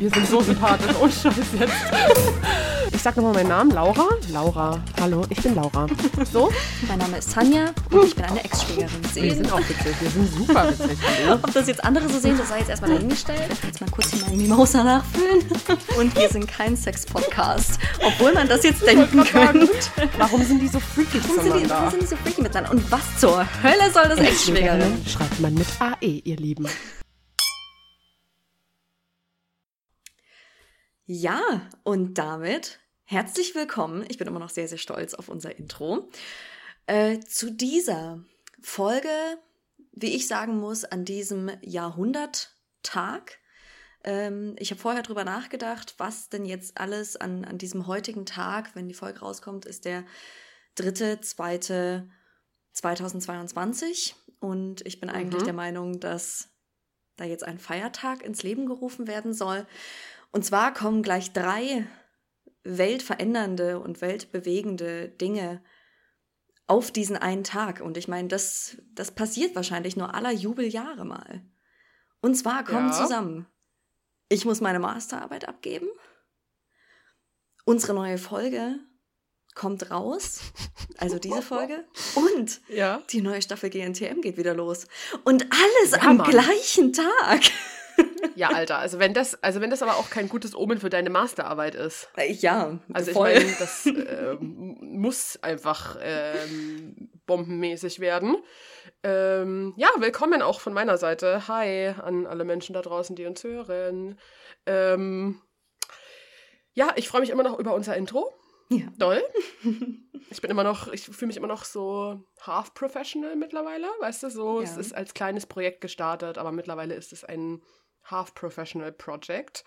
Wir sind so sympathisch. Oh Scheiß jetzt. Ich sag nochmal meinen Namen. Laura. Laura. Hallo, ich bin Laura. So? Mein Name ist Tanja und ich bin eine Ex-Schwägerin. Wir sind auch witzig. Wir sind super witzig. Ob das jetzt andere so sehen, das sei jetzt erstmal dahingestellt. Jetzt mal kurz hier meinen Mimosa nachfüllen. Und wir sind kein Sex-Podcast. Obwohl man das jetzt denken könnte. Warum sind die so freaky Warum sind, die, warum sind die so freaky miteinander? Und was zur Hölle soll das Ex-Schwägerin? Schreibt man mit AE, ihr Lieben. Ja, und damit herzlich willkommen. Ich bin immer noch sehr, sehr stolz auf unser Intro. Äh, zu dieser Folge, wie ich sagen muss, an diesem Jahrhunderttag. Ähm, ich habe vorher drüber nachgedacht, was denn jetzt alles an, an diesem heutigen Tag, wenn die Folge rauskommt, ist der dritte, zweite 2022. Und ich bin eigentlich Mhm. der Meinung, dass da jetzt ein Feiertag ins Leben gerufen werden soll. Und zwar kommen gleich drei weltverändernde und weltbewegende Dinge auf diesen einen Tag. Und ich meine, das, das passiert wahrscheinlich nur aller Jubeljahre mal. Und zwar kommen Ja. zusammen. Ich muss meine Masterarbeit abgeben. Unsere neue Folge kommt raus. Also diese Folge. Und Ja. die neue Staffel GNTM geht wieder los. Und alles Ja, am Mann. gleichen Tag. Ja, Alter. Also wenn das, also wenn das aber auch kein gutes Omen für deine Masterarbeit ist. Äh, Ja, Also ich voll. meine, das äh, muss einfach ähm, bombenmäßig werden. Ähm, ja, willkommen auch von meiner Seite. Hi an alle Menschen da draußen, die uns hören. Ähm, ja, ich freue mich immer noch über unser Intro. Ja. Doll. Ich bin immer noch, ich fühle mich immer noch so half professional mittlerweile, weißt du, so, es Ja. ist als kleines Projekt gestartet, aber mittlerweile ist es ein half professional Project.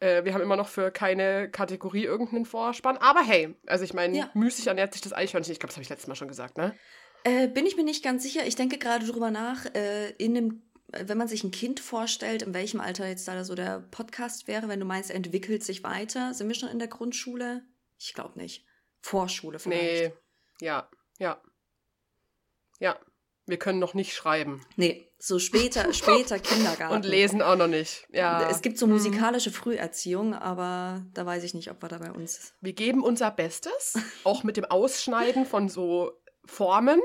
Äh, wir haben immer noch für keine Kategorie irgendeinen Vorspann, aber hey, also ich meine, Ja. müßig ernährt sich das Eichhörnchen, ich glaube, das habe ich letztes Mal schon gesagt, ne? Äh, bin ich mir nicht ganz sicher. Ich denke gerade drüber nach, äh, in einem, wenn man sich ein Kind vorstellt, in welchem Alter jetzt da so der Podcast wäre, wenn du meinst, er entwickelt sich weiter. Sind wir schon in der Grundschule? Ich glaube nicht. Vorschule vielleicht. Nee, ja, ja. Ja, wir können noch nicht schreiben Nee, so später, später Kindergarten. und lesen auch noch nicht. Ja. Es gibt so musikalische Früherziehung, aber da weiß ich nicht, ob wir da bei uns. Wir geben unser Bestes, auch mit dem Ausschneiden von so Formen.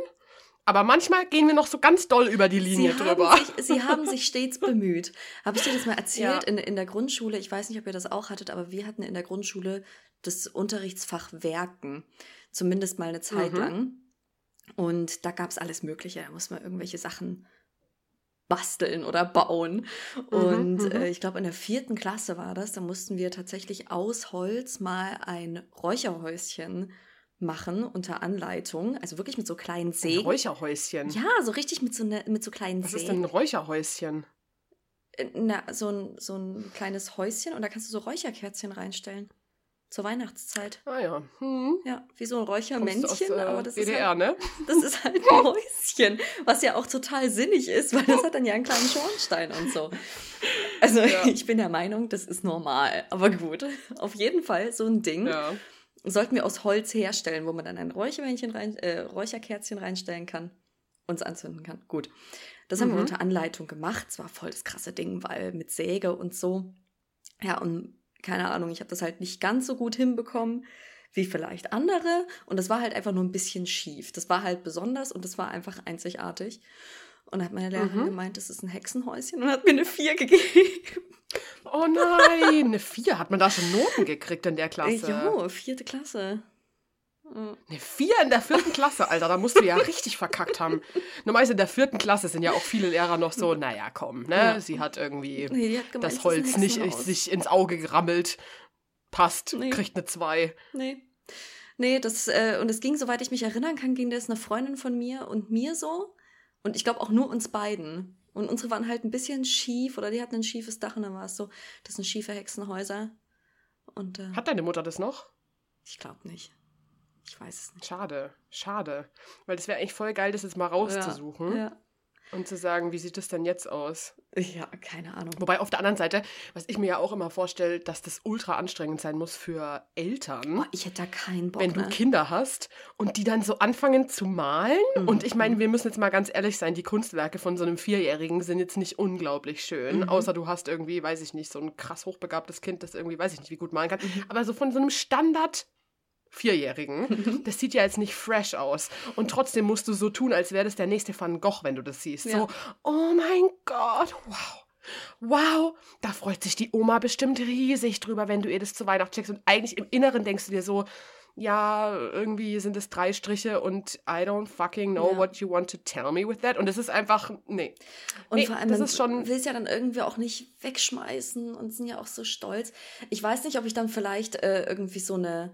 Aber manchmal gehen wir noch so ganz doll über die Linie Sie drüber. haben, sich, sie haben sich stets bemüht. Habe ich dir das mal erzählt Ja. in, in der Grundschule? Ich weiß nicht, ob ihr das auch hattet, aber wir hatten in der Grundschule das Unterrichtsfach Werken. Zumindest mal eine Zeit Mhm. lang. Und da gab es alles Mögliche. Da muss man irgendwelche Sachen basteln oder bauen. Und mhm. äh, ich glaube, in der vierten Klasse war das. Da mussten wir tatsächlich aus Holz mal ein Räucherhäuschen machen unter Anleitung. Also wirklich mit so kleinen Ein Sägen. Räucherhäuschen. Ja, so richtig mit so, ne, mit so kleinen Was ist Sägen. denn ein Räucherhäuschen? Äh, Na, so ein, so ein kleines Häuschen und da kannst du so Räucherkerzchen reinstellen. Zur Weihnachtszeit. Ah ja. Hm. Ja, wie so ein Räuchermännchen, äh, aber das ist, DDR, halt, ne? das ist halt ein Häuschen, was ja auch total sinnig ist, weil das hat dann ja einen kleinen Schornstein und so. Also Ja. ich bin der Meinung, das ist normal, aber gut. Auf jeden Fall so ein Ding Ja. sollten wir aus Holz herstellen, wo man dann ein Räuchermännchen rein, äh, Räucherkerzchen reinstellen kann und es anzünden kann. Gut. Das haben wir Mhm. unter Anleitung gemacht. Es war voll das krasse Ding, weil mit Säge und so. Ja, und keine Ahnung, ich habe das halt nicht ganz so gut hinbekommen wie vielleicht andere. Und das war halt einfach nur ein bisschen schief. Das war halt besonders und das war einfach einzigartig. Und hat meine Lehrerin Mhm. gemeint, das ist ein Hexenhäuschen und hat mir eine 4 gegeben. Oh nein, eine 4. Hat man da schon Noten gekriegt in der Klasse? Jo, vierte Klasse. Eine 4 in der vierten Klasse, Alter. Da musst du ja richtig verkackt haben. Normalerweise in der vierten Klasse sind ja auch viele Lehrer noch so, naja, komm, ne? Ja. Sie hat irgendwie Nee, hat gemeint, das Holz nicht Hexenhaus. sich ins Auge gerammelt. Passt, Nee. kriegt eine 2. Nee. Nee, das, äh, und es ging, soweit ich mich erinnern kann, ging das eine Freundin von mir und mir so. Und ich glaube auch nur uns beiden. Und unsere waren halt ein bisschen schief oder die hatten ein schiefes Dach und dann war es so, das sind schiefe Hexenhäuser. Und äh, Hat deine Mutter das noch? ich glaube nicht. Ich weiß es nicht. Schade, schade. Weil das wäre eigentlich voll geil, das jetzt mal rauszusuchen. Ja. Und zu sagen, wie sieht das denn jetzt aus? Ja, keine Ahnung. Wobei auf der anderen Seite, was ich mir ja auch immer vorstelle, dass das ultra anstrengend sein muss für Eltern. Oh, ich hätte da keinen Bock. wenn du ne? Kinder hast und die dann so anfangen zu malen. Mhm. Und ich meine, wir müssen jetzt mal ganz ehrlich sein, die Kunstwerke von so einem Vierjährigen sind jetzt nicht unglaublich schön. Mhm. Außer du hast irgendwie, weiß ich nicht, so ein krass hochbegabtes Kind, das irgendwie, weiß ich nicht, wie gut malen kann. Mhm. Aber so von so einem Standard. Vierjährigen, das sieht ja jetzt nicht fresh aus. Und trotzdem musst du so tun, als wäre das der nächste Van Gogh, wenn du das siehst. Ja. So, oh mein Gott, wow. Wow, da freut sich die Oma bestimmt riesig drüber, wenn du ihr das zu Weihnachten schickst. Und eigentlich im Inneren denkst du dir so, ja, irgendwie sind es drei Striche und I don't fucking know Ja. what you want to tell me with that. Und es ist einfach, nee. Und Nee, vor allem, das ist schon- will es ja dann irgendwie auch nicht wegschmeißen und sind ja auch so stolz. Ich weiß nicht, ob ich dann vielleicht äh, irgendwie so eine,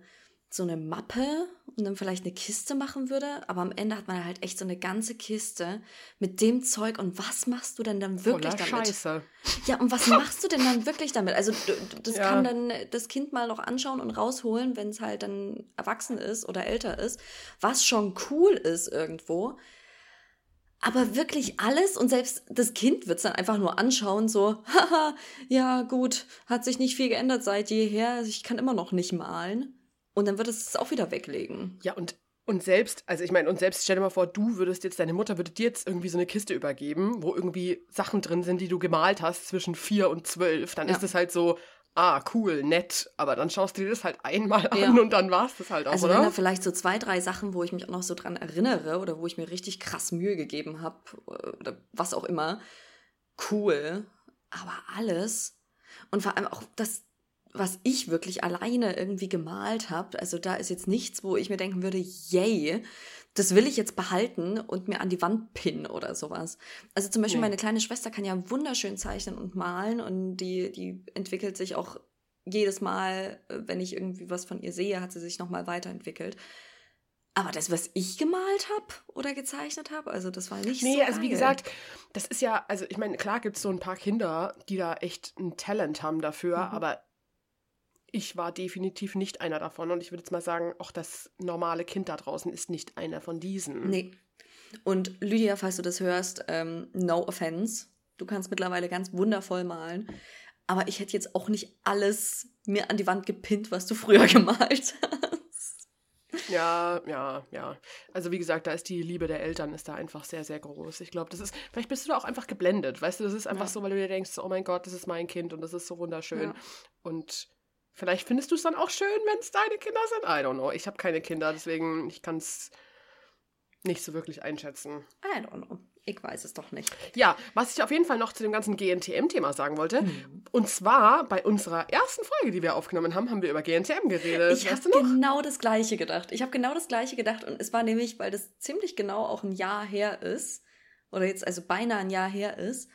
so eine Mappe und dann vielleicht eine Kiste machen würde, aber am Ende hat man halt echt so eine ganze Kiste mit dem Zeug und was machst du denn dann wirklich Voller damit? Scheiße. Ja, und was machst du denn dann wirklich damit? Also das Ja. kann dann das Kind mal noch anschauen und rausholen, wenn es halt dann erwachsen ist oder älter ist, was schon cool ist irgendwo. Aber wirklich alles und selbst das Kind wird es dann einfach nur anschauen, so, haha, ja gut, hat sich nicht viel geändert seit jeher, ich kann immer noch nicht malen. Und dann wird es es auch wieder weglegen. Ja, und, und selbst, also ich meine, und selbst stell dir mal vor, du würdest jetzt, deine Mutter würde dir jetzt irgendwie so eine Kiste übergeben, wo irgendwie Sachen drin sind, die du gemalt hast zwischen vier und zwölf. Dann Ja. ist es halt so, ah, cool, nett. Aber dann schaust du dir das halt einmal Ja. an und dann war es das halt auch, Also oder? vielleicht so zwei, drei Sachen, wo ich mich auch noch so dran erinnere oder wo ich mir richtig krass Mühe gegeben habe oder was auch immer, cool. Aber alles und vor allem auch das, was ich wirklich alleine irgendwie gemalt habe, also da ist jetzt nichts, wo ich mir denken würde, yay, das will ich jetzt behalten und mir an die Wand pinnen oder sowas. Also zum Beispiel Nee. meine kleine Schwester kann ja wunderschön zeichnen und malen und die, die entwickelt sich auch jedes Mal, äh, wenn ich irgendwie was von ihr sehe, hat sie sich nochmal weiterentwickelt. Aber das, was ich gemalt habe oder gezeichnet habe, also das war nicht Nee, so also wie geil. gesagt, das ist ja, also ich meine, klar gibt es so ein paar Kinder, die da echt ein Talent haben dafür, Mhm. aber ich war definitiv nicht einer davon und ich würde jetzt mal sagen, auch das normale Kind da draußen ist nicht einer von diesen. Nee. Und Lydia, falls du das hörst, ähm, no offense. Du kannst mittlerweile ganz wundervoll malen. Aber ich hätte jetzt auch nicht alles mir an die Wand gepinnt, was du früher gemalt hast. Ja, ja, ja. Also wie gesagt, da ist die Liebe der Eltern ist da einfach sehr, sehr groß. Ich glaube, das ist, vielleicht bist du da auch einfach geblendet, weißt du, das ist einfach Ja. so, weil du dir denkst, oh mein Gott, das ist mein Kind und das ist so wunderschön. Ja. Und vielleicht findest du es dann auch schön, wenn es deine Kinder sind. I don't know. Ich habe keine Kinder, deswegen ich kann es nicht so wirklich einschätzen. I don't know. Ich weiß es doch nicht. Ja, was ich auf jeden Fall noch zu dem ganzen GNTM-Thema sagen wollte, Mhm. und zwar bei unserer ersten Folge, die wir aufgenommen haben, haben wir über GNTM geredet. Ich habe genau das Gleiche gedacht. Ich habe genau das Gleiche gedacht und es war nämlich, weil das ziemlich genau auch ein Jahr her ist oder jetzt also beinahe ein Jahr her ist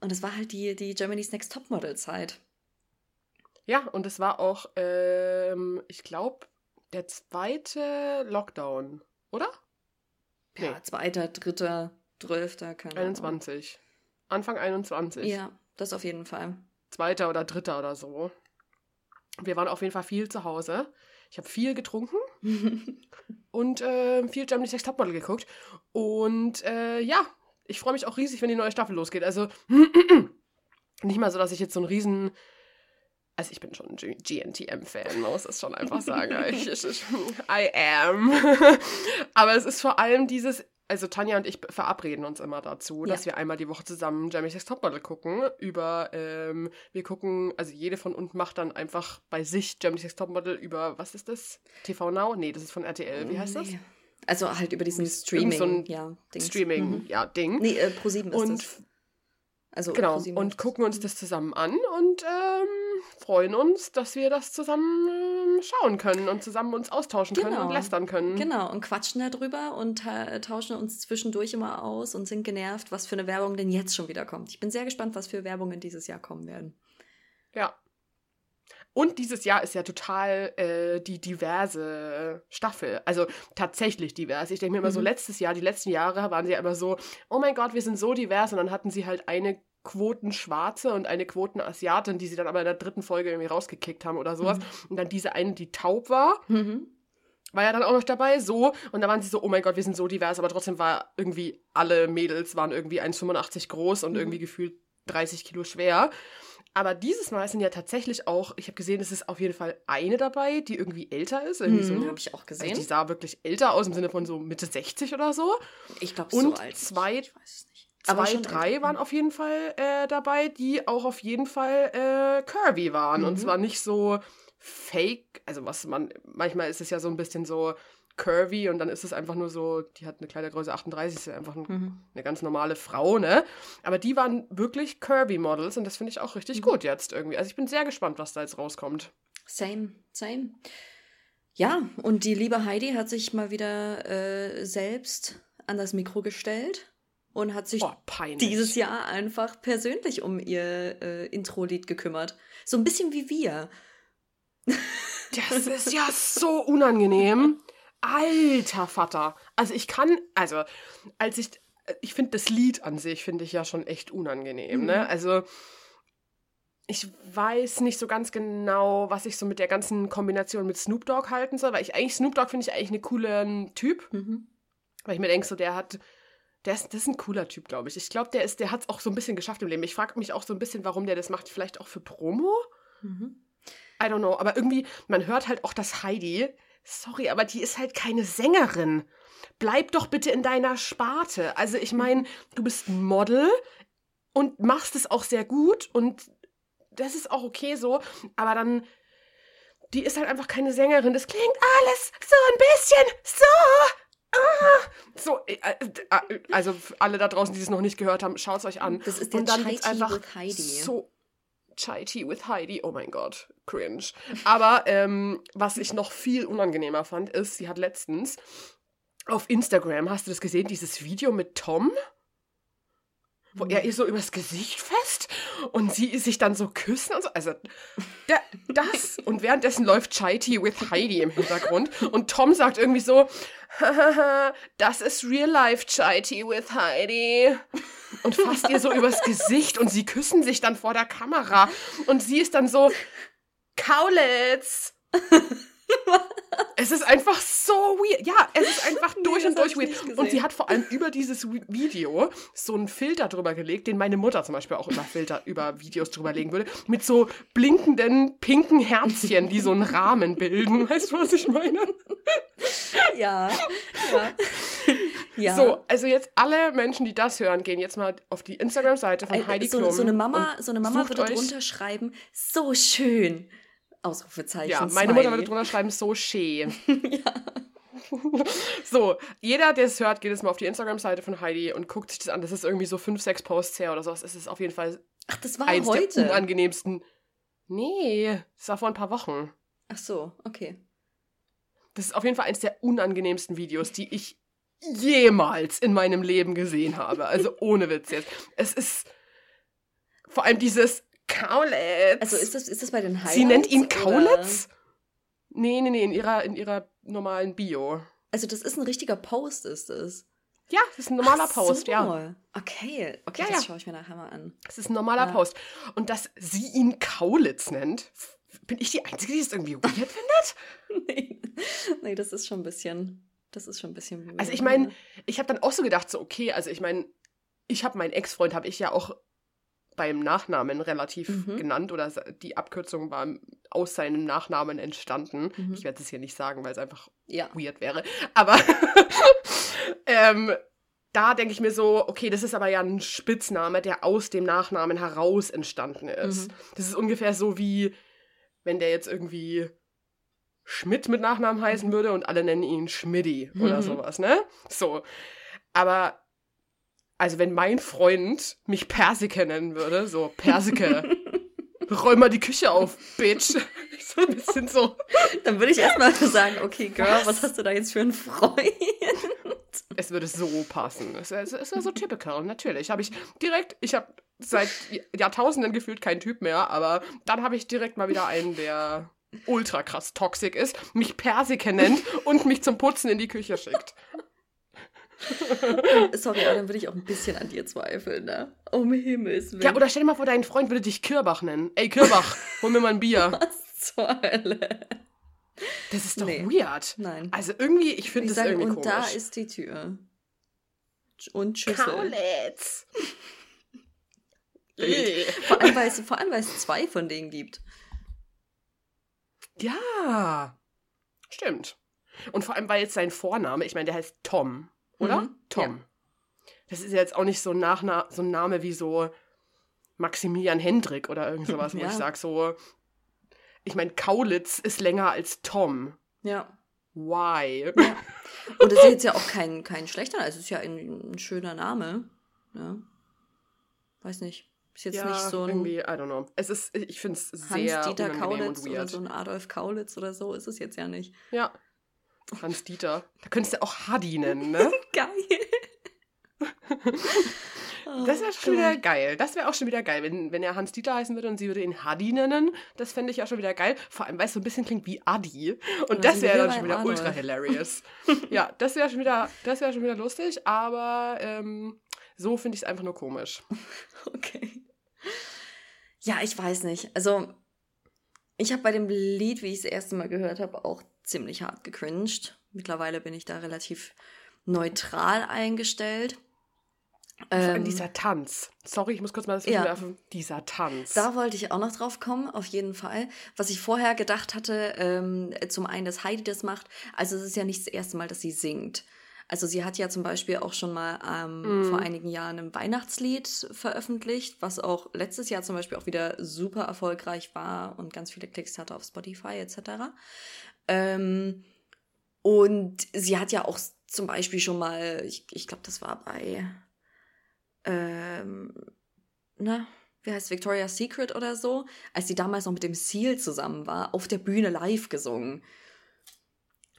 und es war halt die die Germany's Next Topmodel Zeit. Ja, und es war auch, ähm, ich glaube, der zweite Lockdown, oder? Ja, Nee. zweiter, dritter, zwölfter, keine Ahnung. 21. Anfang 21. Ja, das auf jeden Fall. Zweiter oder dritter oder so. Wir waren auf jeden Fall viel zu Hause. Ich habe viel getrunken und äh, viel Germany's Next Topmodel geguckt. Und äh, ja, ich freue mich auch riesig, wenn die neue Staffel losgeht. Also nicht mal so, dass ich jetzt so einen riesen... Also ich bin schon ein GNTM-Fan, muss es schon einfach sagen. ich, ich, ich, I am. Aber es ist vor allem dieses... Also Tanja und ich verabreden uns immer dazu, Ja. dass wir einmal die Woche zusammen Jeremy Sex Topmodel gucken. Über, ähm, wir gucken, also jede von uns macht dann einfach bei sich Jeremy Sex Topmodel über, was ist das? TV Now? Nee, das ist von RTL. Wie heißt das? Also halt über diesen Streaming, so ein ja, Dings. Streaming, Mhm. ja, Ding. Nee, äh, Pro7 ist und das. Also genau, und gucken uns das zusammen an und ähm, freuen uns, dass wir das zusammen ähm, schauen können und zusammen uns austauschen können Genau. und lästern können. Genau, und quatschen darüber und ta tauschen uns zwischendurch immer aus und sind genervt, was für eine Werbung denn jetzt schon wieder kommt. Ich bin sehr gespannt, was für Werbungen dieses Jahr kommen werden. Ja. Und dieses Jahr ist ja total äh, die diverse Staffel. Also tatsächlich divers. Ich denke mir immer so, Mhm. letztes Jahr, die letzten Jahre waren sie ja immer so, oh mein Gott, wir sind so divers. Und dann hatten sie halt eine Quoten-Schwarze und eine Quoten-Asiatin, die sie dann aber in der dritten Folge irgendwie rausgekickt haben oder sowas. Mhm. Und dann diese eine, die taub war. Mhm. war ja dann auch noch dabei, so. Und da waren sie so, oh mein Gott, wir sind so divers, aber trotzdem war irgendwie, alle Mädels waren irgendwie 1,85 groß und Mhm. irgendwie gefühlt 30 Kilo schwer. Aber dieses Mal sind ja tatsächlich auch, ich habe gesehen, es ist auf jeden Fall eine dabei, die irgendwie älter ist. Irgendwie Mhm, so. habe ich auch Also die gesehen. sah wirklich älter aus, im Sinne von so Mitte 60 oder so. Ich glaube, so und alt. zwei- Zwei, drei waren auf jeden Fall äh, dabei, die auch auf jeden Fall äh, curvy waren. Und Mhm. zwar nicht so fake, also was man, manchmal ist es ja so ein bisschen so curvy und dann ist es einfach nur so, die hat eine Kleidergröße 38, ist ja einfach ein, Mhm. eine ganz normale Frau, ne? Aber die waren wirklich curvy Models und das finde ich auch richtig Mhm. gut jetzt irgendwie. Also ich bin sehr gespannt, was da jetzt rauskommt. Same, same. Ja, und die liebe Heidi hat sich mal wieder äh, selbst an das Mikro gestellt und hat sich Oh, dieses Jahr einfach persönlich um ihr äh, Intro-Lied gekümmert. So ein bisschen wie wir. Das ist ja so unangenehm. Alter Vater. Also ich kann, also als ich, ich finde das Lied an sich finde ich ja schon echt unangenehm, Mhm. ne? Also ich weiß nicht so ganz genau, was ich so mit der ganzen Kombination mit Snoop Dogg halten soll, weil ich eigentlich Snoop Dogg finde ich eigentlich einen coolen Typ, Mhm. weil ich mir denke so, der hat der ist, das ist ein cooler Typ, glaube ich. Ich glaube, der ist, der hat es auch so ein bisschen geschafft im Leben. Ich frage mich auch so ein bisschen, warum der das macht. Vielleicht auch für Promo? Mhm. I don't know, aber irgendwie, man hört halt auch, dass Heidi, sorry, aber die ist halt keine Sängerin. Bleib doch bitte in deiner Sparte. Also ich meine, du bist ein Model und machst es auch sehr gut und das ist auch okay so, aber dann, die ist halt einfach keine Sängerin. Das klingt alles so ein bisschen so. Ah, so, äh, äh, also für alle da draußen, die es noch nicht gehört haben, schaut es euch an. Das ist der Und dann Chai Tea einfach with Heidi. so Chai Tea with Heidi. Oh mein Gott, cringe. Aber ähm, was ich noch viel unangenehmer fand, ist, sie hat letztens auf Instagram, hast du das gesehen, dieses Video mit Tom? Wo er ihr so übers Gesicht fest und sie sich dann so küssen und so. Also, der, das. Und währenddessen läuft Chai Tea with Heidi im Hintergrund. Und Tom sagt irgendwie so: Das ist real life Chai Tea with Heidi. Und fasst ihr so übers Gesicht und sie küssen sich dann vor der Kamera. Und sie ist dann so: Kaulitz. Es ist einfach so weird. Ja, es ist einfach durch und durch weird. Und sie hat vor allem über dieses Vi- Video so einen Filter drüber gelegt, den meine Mutter zum Beispiel auch über Filter, über Videos drüber legen würde, mit so blinkenden pinken Herzchen, die so einen Rahmen bilden. Weißt du, was ich meine? Ja, ja. ja. So, also jetzt alle Menschen, die das hören, gehen jetzt mal auf die Instagram-Seite von Heidi so, Klum. so eine Mama, so eine Mama würde drunter schreiben, so schön. Ausrufezeichen. Ja, meine Mutter würde drunter schreiben, so schön. ja. So, jeder, der es hört, geht jetzt mal auf die Instagram-Seite von Heidi und guckt sich das an. Das ist irgendwie so fünf, sechs Posts her oder sowas. Es ist auf jeden Fall Ach, das war eins der heute. unangenehmsten. Nee, das war vor ein paar Wochen. Ach so, okay. Das ist auf jeden Fall eins der unangenehmsten Videos, die ich jemals in meinem Leben gesehen habe. Also ohne Witz jetzt. Es ist vor allem dieses Kaulitz. Also ist das, ist das bei den Highlights? Sie nennt ihn oder- Kaulitz? Nee, nee, nee, in ihrer, in ihrer normalen Bio. Also das ist ein richtiger Post, ist es. Ja, das ist ein normaler Ach Post, so. ja. Okay, okay, Ja, das ja. schaue ich mir nachher mal an. Das ist ein normaler Ja. Post. Und dass sie ihn Kaulitz nennt, bin ich die Einzige, die es irgendwie weird findet? nee, nee, das ist schon ein bisschen, das ist schon ein bisschen. Also weird, ich meine, ne? ich habe dann auch so gedacht, so okay, also ich meine, ich habe meinen Ex-Freund, habe ich ja auch beim Nachnamen relativ Mhm. genannt oder die Abkürzung war aus seinem Nachnamen entstanden. Mhm. Ich werde es hier nicht sagen, weil es einfach ja. weird wäre. Aber ähm, da denke ich mir so, okay, das ist aber ja ein Spitzname, der aus dem Nachnamen heraus entstanden ist. Mhm. Das ist ungefähr so wie, wenn der jetzt irgendwie Schmidt mit Nachnamen heißen würde und alle nennen ihn Schmidti oder Mhm. sowas, ne? So. Aber, also wenn mein Freund mich Persike nennen würde, so Persike, räum mal die Küche auf, Bitch. so ein bisschen so. Dann würde ich erstmal sagen, okay, Girl, was? Was? hast du da jetzt für einen Freund? Es würde so passen. Es ist, es ist so typical, natürlich. Habe ich direkt, ich habe seit Jahrtausenden gefühlt keinen Typ mehr, aber dann habe ich direkt mal wieder einen, der ultra krass toxisch ist, mich Persike nennt und mich zum Putzen in die Küche schickt. Sorry, aber dann würde ich auch ein bisschen an dir zweifeln, ne? Um Himmels Willen. Ja, oder stell dir mal vor, dein Freund würde dich Kürbach nennen. Ey, Kürbach, hol mir mal ein Bier. Was zur Hölle? Das ist doch Nee. weird. Nein. Also irgendwie, ich finde das sage, irgendwie und komisch. da ist die Tür. Und Schüssel. Kaulitz. Vor allem, weil es, vor allem, weil es zwei von denen gibt. Ja, stimmt. Und vor allem, weil jetzt sein Vorname, ich meine, der heißt Tom, oder? Mhm, Tom. Das ist jetzt auch nicht so, ein Nachna so ein Name wie so Maximilian Hendrik oder irgend sowas, wo Ja. ich sage so, ich meine, Kaulitz ist länger als Tom. Ja. Why? Und es ist jetzt ja auch kein, kein schlechter, es ist ja ein, ein schöner Name. Ja. Weiß nicht. Ist jetzt ja, nicht so ein irgendwie, I don't know. Es ist, ich finde es sehr Hans-Dieter Kaulitz oder so ein Adolf Kaulitz oder so, ist es jetzt ja nicht. Ja. Hans Dieter. Da könntest du auch Hadi nennen, ne? Geil. Das wäre Oh schon wieder geil. Das wäre auch schon wieder geil, wenn, wenn er Hans Dieter heißen würde und sie würde ihn Hadi nennen. Das fände ich ja schon wieder geil. Vor allem, weil es so ein bisschen klingt wie Adi. Und das wäre dann schon wieder Arnold. ultra hilarious. ja, das wäre schon wieder, das wäre schon wieder lustig, aber ähm, so finde ich es einfach nur komisch. Okay. Ja, ich weiß nicht. Also, ich habe bei dem Lied, wie ich es das erste Mal gehört habe, auch ziemlich hart gecringed. Mittlerweile bin ich da relativ neutral eingestellt. Vor allem Ähm, dieser Tanz. Sorry, ich muss kurz mal das Ja. werfen. Dieser Tanz. Da wollte ich auch noch drauf kommen, auf jeden Fall. Was ich vorher gedacht hatte, ähm, zum einen, dass Heidi das macht. Also es ist ja nicht das erste Mal, dass sie singt. Also sie hat ja zum Beispiel auch schon mal ähm, Mhm. vor einigen Jahren ein Weihnachtslied veröffentlicht, was auch letztes Jahr zum Beispiel auch wieder super erfolgreich war und ganz viele Klicks hatte auf Spotify etc. Ähm, und sie hat ja auch zum Beispiel schon mal, ich, ich glaube, das war bei ähm, na, wie heißt Victoria's Secret oder so, als sie damals noch mit dem Seal zusammen war, auf der Bühne live gesungen.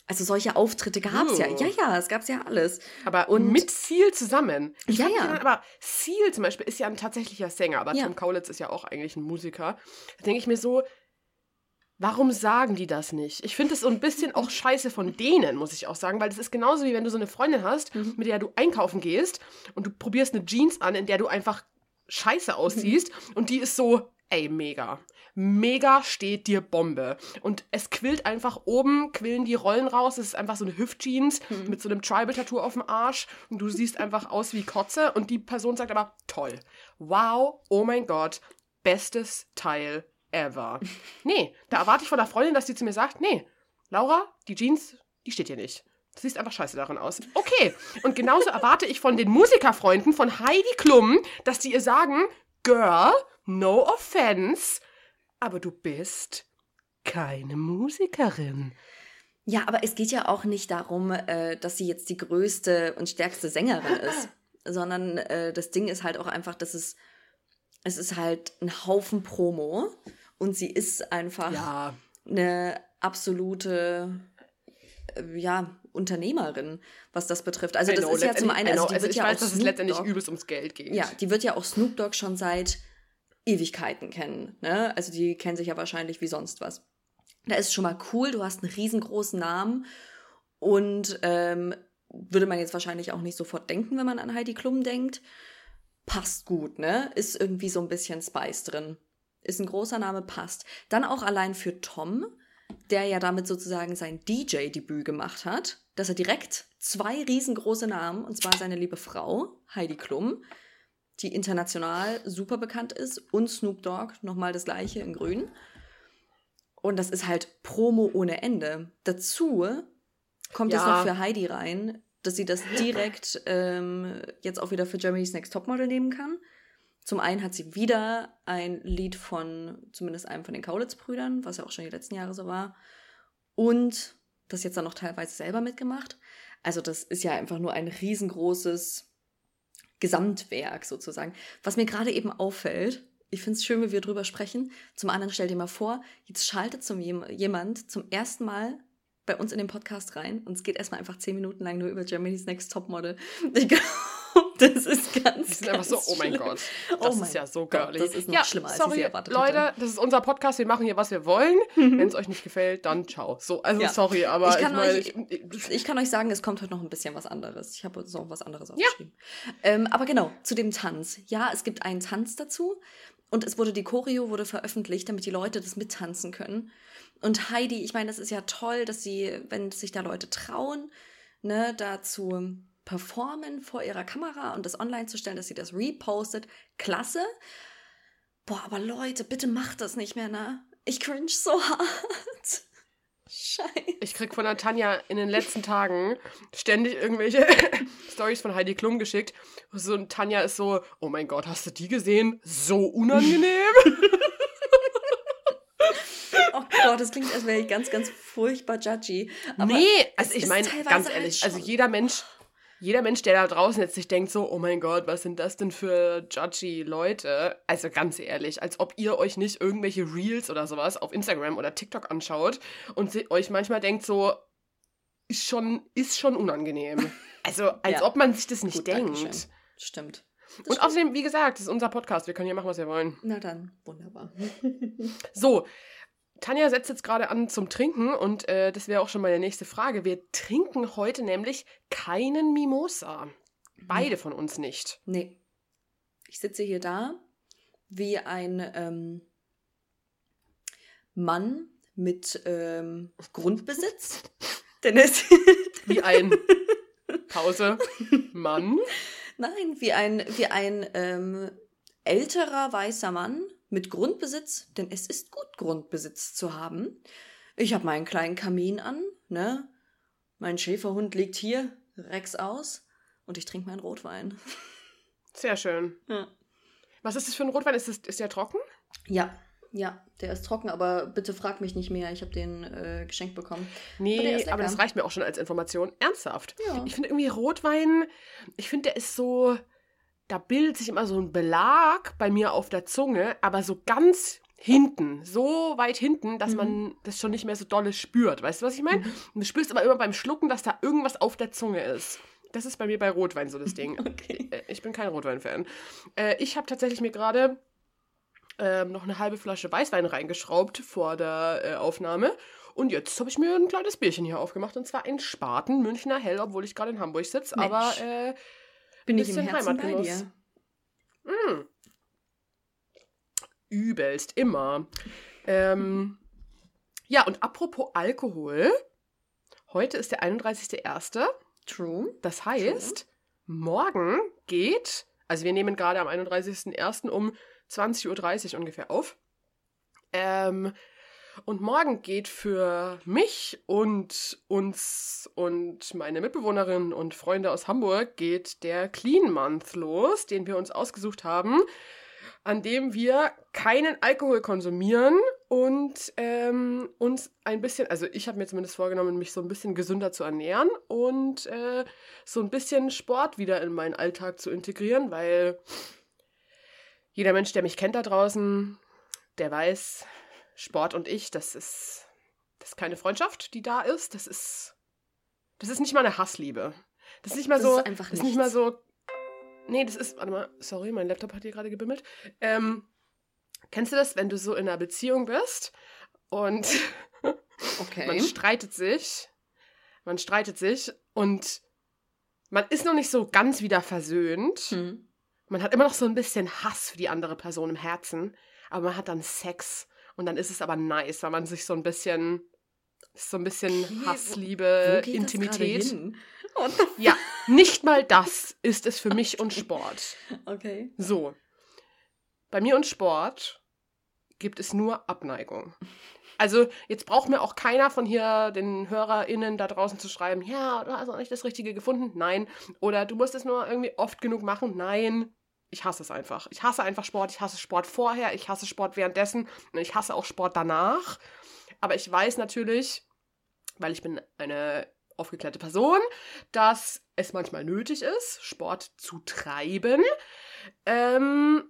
Also solche Auftritte gab's ja. Oh. Ja, ja, es gab's ja alles. aber und- mit Seal zusammen. Ich Ja, ja. dann, aber Seal zum Beispiel ist ja ein tatsächlicher Sänger, aber Ja. Tom Kaulitz ist ja auch eigentlich ein Musiker. Da denke ich mir so, warum sagen die das nicht? Ich finde es so ein bisschen auch scheiße von denen, muss ich auch sagen, weil das ist genauso wie wenn du so eine Freundin hast, Mhm. mit der du einkaufen gehst und du probierst eine Jeans an, in der du einfach scheiße aussiehst und die ist so, ey, mega. Mega steht dir Bombe. Und es quillt einfach oben, quillen die Rollen raus. Es ist einfach so eine Hüftjeans mit so einem Tribal-Tattoo auf dem Arsch. Und du siehst einfach aus wie Kotze. Und die Person sagt aber, toll. Wow, oh mein Gott, bestes Teil ever. Nee, da erwarte ich von der Freundin, dass die zu mir sagt, nee, Laura, die Jeans, die steht dir nicht. Du siehst einfach scheiße darin aus. Okay. Und genauso erwarte ich von den Musikerfreunden von Heidi Klum, dass die ihr sagen, Girl, no offense, aber du bist keine Musikerin. Ja, aber es geht ja auch nicht darum, äh, dass sie jetzt die größte und stärkste Sängerin ist, sondern äh, das Ding ist halt auch einfach, dass es, es ist halt ein Haufen Promo und sie ist einfach Ja, eine absolute äh, ja, Unternehmerin, was das betrifft. Also das know, ist ja zum einen, also also wird ich ja weiß, auch dass es letztendlich übelst ums Geld geht. Ja, die wird ja auch Snoop Dogg schon seit Ewigkeiten kennen. Ne? Also die kennen sich ja wahrscheinlich wie sonst was. Da ist schon mal cool, du hast einen riesengroßen Namen und ähm, würde man jetzt wahrscheinlich auch nicht sofort denken, wenn man an Heidi Klum denkt. Passt gut, ne? Ist irgendwie so ein bisschen Spice drin. Ist ein großer Name, passt. Dann auch allein für Tom, der ja damit sozusagen sein DJ-Debüt gemacht hat, dass er direkt zwei riesengroße Namen, und zwar seine liebe Frau, Heidi Klum, die international super bekannt ist, und Snoop Dogg, nochmal das gleiche in grün. Und das ist halt Promo ohne Ende. Dazu kommt es Ja. noch für Heidi rein, dass sie das direkt ähm, jetzt auch wieder für Germany's Next Topmodel nehmen kann. Zum einen hat sie wieder ein Lied von zumindest einem von den Kaulitz-Brüdern, was ja auch schon die letzten Jahre so war. Und das jetzt dann noch teilweise selber mitgemacht. Also das ist ja einfach nur ein riesengroßes Gesamtwerk sozusagen. Was mir gerade eben auffällt, ich finde es schön, wie wir drüber sprechen. Zum anderen stell dir mal vor, jetzt schaltet zum jem jemand zum ersten Mal bei uns in den Podcast rein und es geht erstmal einfach zehn Minuten lang nur über Germany's Next Topmodel. Ich glaube, das ist ganz, Die sind einfach so, oh mein schlimm. Gott, Oh das mein ist ja so Gott, girly. das ist noch ja, schlimmer, als ich sorry, sie erwartet Leute, hätte. das ist unser Podcast, wir machen hier, was wir wollen. Wenn es euch nicht gefällt, dann ciao. So, also Ja. sorry, aber Ich ich, kann meine, euch- ich, Ich kann euch sagen, es kommt heute noch ein bisschen was anderes. Ich habe uns noch was anderes aufgeschrieben. Ähm, aber genau, zu dem Tanz. Ja, es gibt einen Tanz dazu. Und es wurde, die Choreo wurde veröffentlicht, damit die Leute das mittanzen können. Und Heidi, ich meine, das ist ja toll, dass sie, wenn sich da Leute trauen, ne, dazu performen vor ihrer Kamera und das online zu stellen, dass sie das repostet. Klasse. Boah, aber Leute, bitte macht das nicht mehr, ne? Ich cringe so hart. Scheiße. Ich krieg von der Tanja in den letzten Tagen ständig irgendwelche Stories von Heidi Klum geschickt. So, und Tanja ist so, oh mein Gott, hast du die gesehen? So unangenehm. oh Gott, das klingt, als wäre ich ganz, ganz furchtbar judgy. Aber nee, also ich meine, ganz halt ehrlich, halt also jeder Mensch jeder Mensch, der da draußen jetzt sich denkt so, oh mein Gott, was sind das denn für judgy Leute? Also ganz ehrlich, als ob ihr euch nicht irgendwelche Reels oder sowas auf Instagram oder TikTok anschaut und euch manchmal denkt so, ist schon, ist schon unangenehm. Also als ja. ob man sich das nicht Gut, denkt. Stimmt. Das und stimmt. außerdem, wie gesagt, das ist unser Podcast. Wir können hier machen, was wir wollen. Na dann, wunderbar. so, Tanja setzt jetzt gerade an zum Trinken und äh, das wäre auch schon meine nächste Frage. Wir trinken heute nämlich keinen Mimosa. Beide von uns nicht. Nee. Ich sitze hier da wie ein ähm, Mann mit ähm, Grundbesitz. Denn es wie ein Pause Mann. Nein, wie ein, wie ein ähm, älterer weißer Mann mit Grundbesitz, denn es ist gut, Grundbesitz zu haben. Ich habe meinen kleinen Kamin an, ne? Mein Schäferhund liegt hier, Rex aus, und ich trinke meinen Rotwein. Sehr schön. Ja. Was ist das für ein Rotwein? Ist, das, ist der trocken? Ja, ja, der ist trocken, aber bitte frag mich nicht mehr. Ich habe den äh, geschenkt bekommen. Nee, aber, aber, das reicht mir auch schon als Information. Ernsthaft. Ja. Ich finde irgendwie Rotwein, ich finde, der ist so, da bildet sich immer so ein Belag bei mir auf der Zunge, aber so ganz hinten, so weit hinten, dass mhm. man das schon nicht mehr so dolle spürt. Weißt du, was ich meine? Mhm. Und du spürst aber immer beim Schlucken, dass da irgendwas auf der Zunge ist. Das ist bei mir bei Rotwein so das Ding. Okay. Äh, ich bin kein Rotwein-Fan. Äh, ich habe tatsächlich mir gerade äh, noch eine halbe Flasche Weißwein reingeschraubt vor der äh, Aufnahme. Und jetzt habe ich mir ein kleines Bierchen hier aufgemacht. Und zwar ein Spaten Münchner Hell, obwohl ich gerade in Hamburg sitze. Aber äh, bin ich im Herzen bei dir. Mm. Übelst, immer. Ähm, ja, und apropos Alkohol. Heute ist der 31.01. True. Das heißt, True. morgen geht, also wir nehmen gerade am 31.01. um 20.30 Uhr ungefähr auf. Ähm, und morgen geht für mich und uns und meine Mitbewohnerin und Freunde aus Hamburg geht der Clean Month los, den wir uns ausgesucht haben, an dem wir keinen Alkohol konsumieren und ähm, uns ein bisschen, also ich habe mir zumindest vorgenommen, mich so ein bisschen gesünder zu ernähren und äh, so ein bisschen Sport wieder in meinen Alltag zu integrieren, weil jeder Mensch, der mich kennt da draußen, der weiß, Sport und ich, das ist, das ist keine Freundschaft, die da ist. Das ist, das ist nicht mal eine Hassliebe. Das ist nicht mal das so, ist einfach das ist nicht mal so. Nee, das ist, warte mal, sorry, mein Laptop hat hier gerade gebimmelt. Ähm, kennst du das, wenn du so in einer Beziehung bist und okay. man streitet sich, man streitet sich und man ist noch nicht so ganz wieder versöhnt. Hm. Man hat immer noch so ein bisschen Hass für die andere Person im Herzen, aber man hat dann Sex und dann ist es aber nice, weil man sich so ein bisschen, so ein bisschen okay, Hassliebe, wo, wo Intimität. ja, nicht mal das ist es für mich und Sport. Okay. So. Bei mir und Sport gibt es nur Abneigung. Also jetzt braucht mir auch keiner von hier den HörerInnen da draußen zu schreiben, ja, du hast noch nicht das Richtige gefunden. Nein. Oder du musst es nur irgendwie oft genug machen. Nein ich hasse es einfach. Ich hasse einfach Sport. Ich hasse Sport vorher, ich hasse Sport währenddessen und ich hasse auch Sport danach. Aber ich weiß natürlich, weil ich bin eine aufgeklärte Person, dass es manchmal nötig ist, Sport zu treiben. Ähm,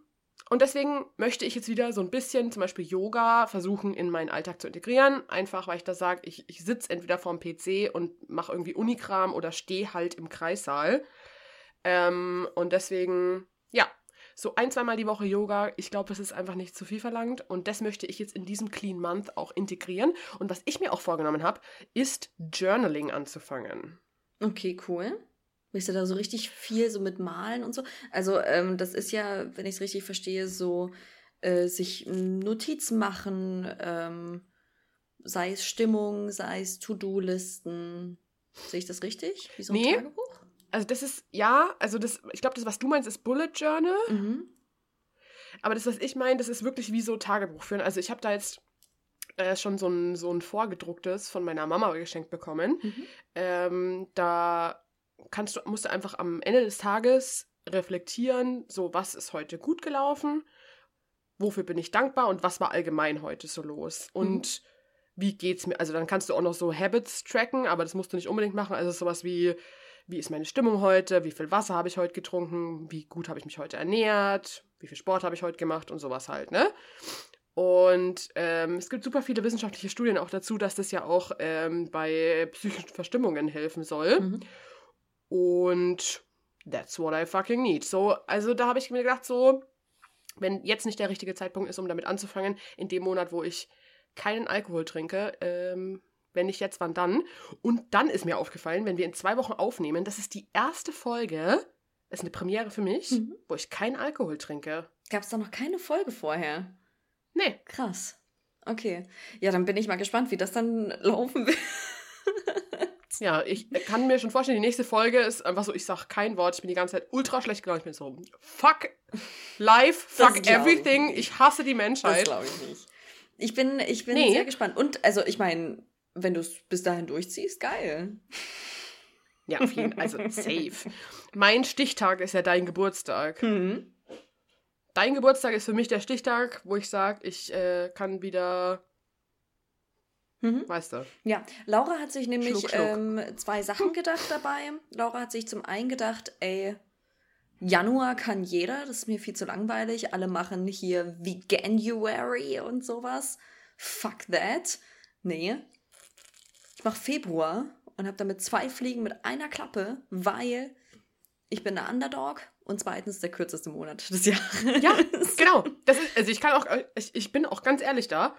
und deswegen möchte ich jetzt wieder so ein bisschen zum Beispiel Yoga versuchen in meinen Alltag zu integrieren. Einfach, weil ich da sage, ich, ich sitze entweder vorm PC und mache irgendwie Unikram oder stehe halt im Kreissaal. Ähm, und deswegen ja, so ein, zweimal die Woche Yoga, ich glaube, das ist einfach nicht zu viel verlangt. Und das möchte ich jetzt in diesem Clean Month auch integrieren. Und was ich mir auch vorgenommen habe, ist Journaling anzufangen. Okay, cool. Willst du da so richtig viel so mit Malen und so? Also, ähm, das ist ja, wenn ich es richtig verstehe, so äh, sich Notizen machen, ähm, sei es Stimmung, sei es To-Do-Listen. Sehe ich das richtig? Wie so ein Nee. Tagebuch? Also das ist, ja, also das, ich glaube, das, was du meinst, ist Bullet Journal. Mhm. Aber das, was ich meine, das ist wirklich wie so Tagebuch führen. Also ich habe da jetzt äh, schon so ein, so ein vorgedrucktes von meiner Mama geschenkt bekommen. Mhm. Ähm, da kannst du, musst du einfach am Ende des Tages reflektieren, so was ist heute gut gelaufen, wofür bin ich dankbar und was war allgemein heute so los. Und wie geht's mir? Also dann kannst du auch noch so Habits tracken, aber das musst du nicht unbedingt machen. Also sowas wie, wie ist meine Stimmung heute, wie viel Wasser habe ich heute getrunken, wie gut habe ich mich heute ernährt, wie viel Sport habe ich heute gemacht und sowas halt, ne? Und ähm, es gibt super viele wissenschaftliche Studien auch dazu, dass das ja auch ähm, bei psychischen Verstimmungen helfen soll. Mhm. Und that's what I fucking need. So, also da habe ich mir gedacht, so, wenn jetzt nicht der richtige Zeitpunkt ist, um damit anzufangen, in dem Monat, wo ich keinen Alkohol trinke, ähm, wenn nicht jetzt, wann dann? Und dann ist mir aufgefallen, wenn wir in zwei Wochen aufnehmen, das ist die erste Folge, das ist eine Premiere für mich, Mhm. wo ich keinen Alkohol trinke. Gab es da noch keine Folge vorher? Nee, Krass. Okay. Ja, dann bin ich mal gespannt, wie das dann laufen wird. ja, ich kann mir schon vorstellen, die nächste Folge ist einfach so, ich sag kein Wort, ich bin die ganze Zeit ultra schlecht gelaunt, ich bin so, fuck life, Das fuck ich everything, nicht. ich hasse die Das Menschheit. glaube ich nicht. Ich bin, ich bin Nee. sehr gespannt. Und, also, ich meine, wenn du es bis dahin durchziehst, geil. Ja, auf jeden Fall. Also safe. Mein Stichtag ist ja dein Geburtstag. Mhm. Dein Geburtstag ist für mich der Stichtag, wo ich sage, ich äh, kann wieder, Mhm. weißt du. Ja, Laura hat sich nämlich Schluck, schluck. Ähm, zwei Sachen gedacht dabei. Laura hat sich zum einen gedacht, ey, Januar kann jeder, das ist mir viel zu langweilig. Alle machen hier Veganuary und sowas. Fuck that. Nee. Ich mach Februar und habe damit zwei Fliegen mit einer Klappe, weil ich bin der Underdog und zweitens der kürzeste Monat des Jahres. Ja, genau. Das ist, also ich kann auch, ich, ich bin auch ganz ehrlich da.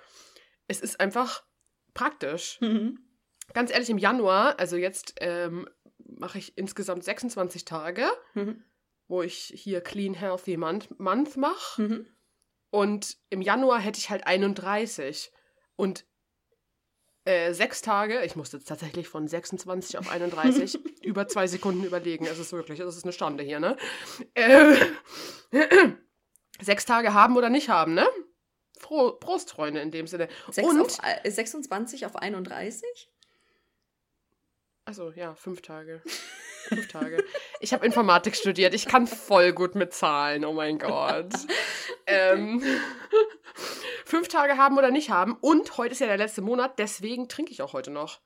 Es ist einfach praktisch. Mhm. Ganz ehrlich, im Januar, also jetzt ähm, mache ich insgesamt 26 Tage, Mhm. wo ich hier Clean Healthy Month, Month mache. Mhm. Und im Januar hätte ich halt 31. Und äh, sechs Tage, ich musste jetzt tatsächlich von 26 auf 31 über zwei Sekunden überlegen. Es ist wirklich, es ist eine Stunde hier, ne? Äh, sechs Tage haben oder nicht haben, ne? Froh, Prost, Freunde, in dem Sinne. Und, auf, äh, 26 auf 31? also ja, fünf Tage. Fünf Tage. Ich habe Informatik studiert. Ich kann voll gut mit Zahlen. Oh mein Gott. ähm, fünf Tage haben oder nicht haben. Und heute ist ja der letzte Monat. Deswegen trinke ich auch heute noch.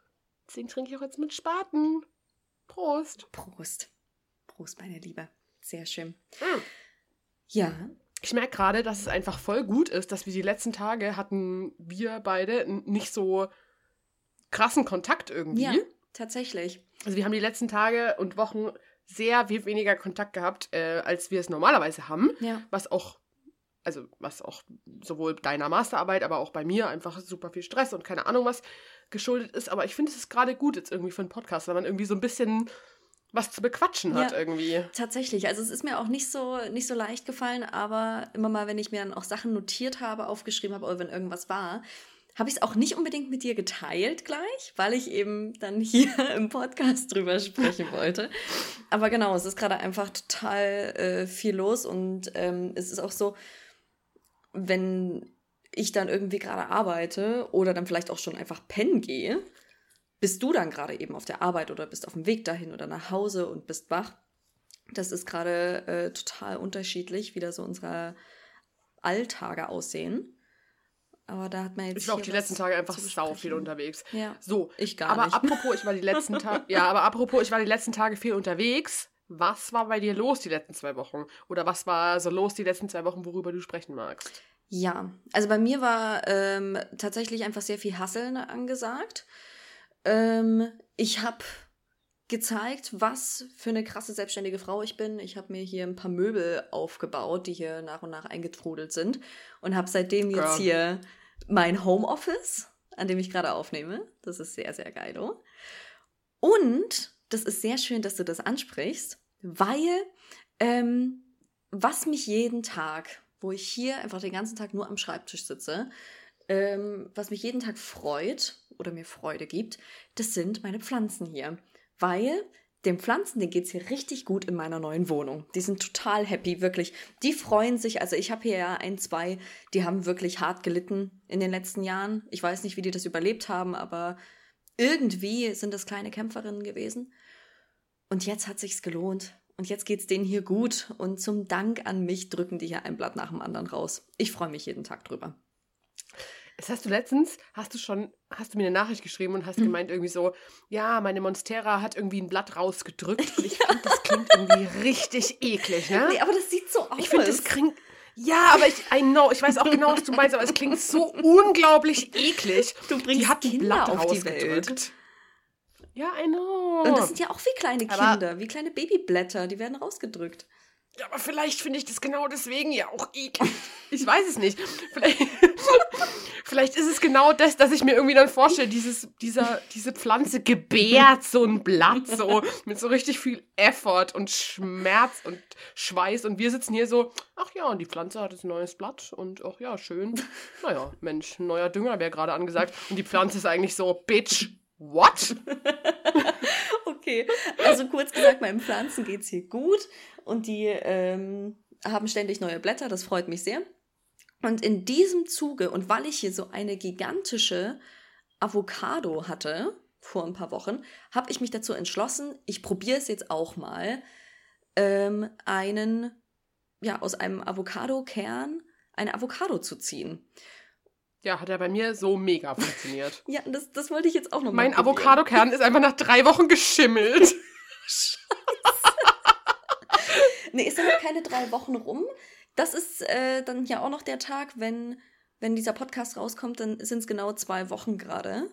Deswegen trinke ich auch jetzt mit Spaten. Prost. Prost. Prost, meine Liebe. Sehr schön. Mm. Ja, Ich merke gerade, dass es einfach voll gut ist, dass wir die letzten Tage hatten wir beide nicht so krassen Kontakt irgendwie. ja, tatsächlich. Also wir haben die letzten Tage und Wochen sehr viel weniger Kontakt gehabt, äh, als wir es normalerweise haben. Ja. Was auch, also was auch sowohl deiner Masterarbeit, aber auch bei mir einfach super viel Stress und keine Ahnung was geschuldet ist. Aber ich finde, es ist gerade gut jetzt irgendwie für einen Podcast, weil man irgendwie so ein bisschen was zu bequatschen hat Ja. irgendwie. Tatsächlich. Also es ist mir auch nicht so, nicht so leicht gefallen, aber immer mal, wenn ich mir dann auch Sachen notiert habe, aufgeschrieben habe oder wenn irgendwas war, habe ich es auch nicht unbedingt mit dir geteilt gleich, weil ich eben dann hier im Podcast drüber sprechen wollte. Aber genau, es ist gerade einfach total äh, viel los und ähm, es ist auch so, wenn ich dann irgendwie gerade arbeite oder dann vielleicht auch schon einfach pennen gehe, bist du dann gerade eben auf der Arbeit oder bist auf dem Weg dahin oder nach Hause und bist wach. Das ist gerade äh, total unterschiedlich, wie da so unsere Alltage aussehen. Aber da hat man jetzt. Ich war auch die letzten Tage einfach sau viel unterwegs. Ja, So, ich gar aber nicht. apropos, ich war die letzten Tage, ja, aber apropos, ich war die letzten Tage viel unterwegs. Was war bei dir los die letzten zwei Wochen? Oder was war so los die letzten zwei Wochen, worüber du sprechen magst? Ja, also bei mir war ähm, tatsächlich einfach sehr viel Hasseln angesagt. Ähm, ich habe gezeigt, was für eine krasse selbstständige Frau ich bin. Ich habe mir hier ein paar Möbel aufgebaut, die hier nach und nach eingetrudelt sind und habe seitdem jetzt Girl. hier mein Homeoffice, an dem ich gerade aufnehme. Das ist sehr, sehr geil. oh. Und das ist sehr schön, dass du das ansprichst, weil ähm, was mich jeden Tag, wo ich hier einfach den ganzen Tag nur am Schreibtisch sitze, ähm, was mich jeden Tag freut oder mir Freude gibt, das sind meine Pflanzen hier. Weil den Pflanzen, denen geht es hier richtig gut in meiner neuen Wohnung. Die sind total happy, wirklich. Die freuen sich. Also ich habe hier ja ein, zwei, die haben wirklich hart gelitten in den letzten Jahren. Ich weiß nicht, wie die das überlebt haben, aber irgendwie sind das kleine Kämpferinnen gewesen. Und jetzt hat sich's gelohnt. Und jetzt geht's denen hier gut. Und zum Dank an mich drücken die hier ein Blatt nach dem anderen raus. Ich freue mich jeden Tag drüber. Das hast du letztens, hast du schon, hast du mir eine Nachricht geschrieben und hast Mhm. gemeint irgendwie so, ja, meine Monstera hat irgendwie ein Blatt rausgedrückt und ich finde, das klingt irgendwie richtig eklig, ne? Nee, aber das sieht so aus. Ich finde, das klingt. Ja, aber ich, I know, ich weiß auch genau, was du meinst, aber es klingt so unglaublich eklig. Du bringst die hat ein Kinder Blatt auf die rausgedrückt. Welt. Ja, I know. Und das sind ja auch wie kleine Aber- Kinder, wie kleine Babyblätter, die werden rausgedrückt. Ja, aber vielleicht finde ich das genau deswegen ja auch eklig. Ich weiß es nicht. Vielleicht, vielleicht ist es genau das, dass ich mir irgendwie dann vorstelle, dieses, dieser, diese Pflanze gebärt so ein Blatt so mit so richtig viel Effort und Schmerz und Schweiß und wir sitzen hier so, ach ja, und die Pflanze hat jetzt ein neues Blatt und ach ja, schön. Naja, Mensch, neuer Dünger wäre gerade angesagt und die Pflanze ist eigentlich so, Bitch, what? Okay, also kurz gesagt, meinen Pflanzen geht's hier gut und die ähm, haben ständig neue Blätter, das freut mich sehr. Und in diesem Zuge, und weil ich hier so eine gigantische Avocado hatte vor ein paar Wochen, habe ich mich dazu entschlossen, ich probiere es jetzt auch mal, ähm, einen, ja, aus einem Avocado-Kern eine Avocado zu ziehen. Ja, hat ja bei mir so mega funktioniert. Ja, das, das wollte ich jetzt auch noch mal Mein. Avocadokern ist einfach nach drei Wochen geschimmelt. Nee, ist ja noch keine drei Wochen rum. Das ist äh, dann ja auch noch der Tag, wenn, wenn dieser Podcast rauskommt, dann sind es genau zwei Wochen gerade.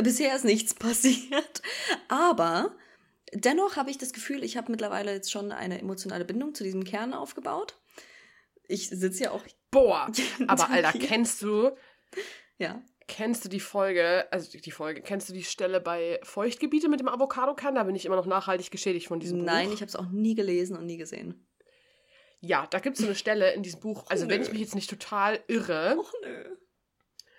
Bisher ist nichts passiert. Aber dennoch habe ich das Gefühl, ich habe mittlerweile jetzt schon eine emotionale Bindung zu diesem Kern aufgebaut. Ich sitze ja auch. Boah. Aber Alter, kennst du, Ja. kennst du die Folge, also die- Folge, kennst du die Stelle bei Feuchtgebiete mit dem Avocadokern? Da bin ich immer noch nachhaltig geschädigt von diesem Nein, Buch. ich habe es auch nie gelesen und nie gesehen. Ja, da gibt es so eine Stelle in diesem Buch, also wenn nö. ich mich jetzt nicht total irre, Och nö.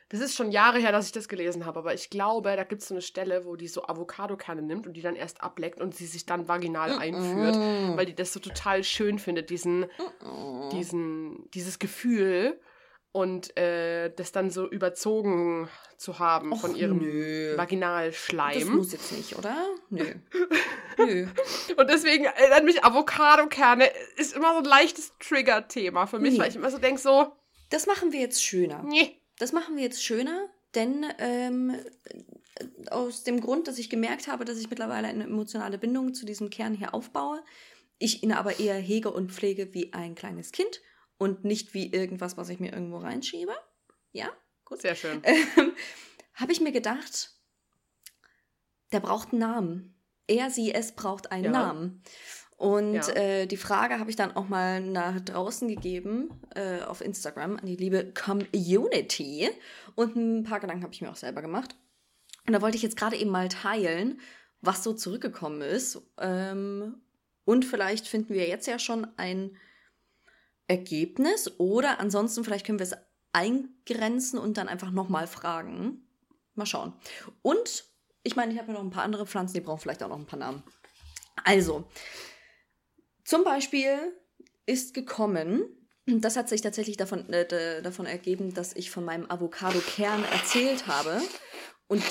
Das ist schon Jahre her, dass ich das gelesen habe, aber ich glaube, da gibt es so eine Stelle, wo die so Avocadokerne nimmt und die dann erst ableckt und sie sich dann vaginal einführt, Mm. weil die das so total schön findet, diesen, Mm. diesen, dieses Gefühl und äh, das dann so überzogen zu haben Och, von ihrem nö. Das Vaginalschleim. muss jetzt nicht, oder? Nö. Nö. Und deswegen erinnert mich Avocadokerne, ist immer so ein leichtes Trigger-Thema für mich, Nee. weil ich immer so denke so, Das machen wir jetzt schöner. nee, Das machen wir jetzt schöner, denn ähm, aus dem Grund, dass ich gemerkt habe, dass ich mittlerweile eine emotionale Bindung zu diesem Kern hier aufbaue, ich ihn aber eher hege und pflege wie ein kleines Kind und nicht wie irgendwas, was ich mir irgendwo reinschiebe. Ja, gut. sehr schön. Ähm, habe ich mir gedacht, der braucht einen Namen. Er, sie, es braucht einen Ja. Namen. Und Ja. äh, die Frage habe ich dann auch mal nach draußen gegeben äh, auf Instagram an die liebe Community. Und ein paar Gedanken habe ich mir auch selber gemacht. Und da wollte ich jetzt gerade eben mal teilen, was so zurückgekommen ist. Ähm, und vielleicht finden wir jetzt ja schon ein Ergebnis oder ansonsten vielleicht können wir es eingrenzen und dann einfach nochmal fragen. Mal schauen. Und ich meine, ich habe ja noch ein paar andere Pflanzen, die brauchen vielleicht auch noch ein paar Namen. Also, zum Beispiel ist gekommen, das hat sich tatsächlich davon, äh, davon ergeben, dass ich von meinem Avocado-Kern erzählt habe. Und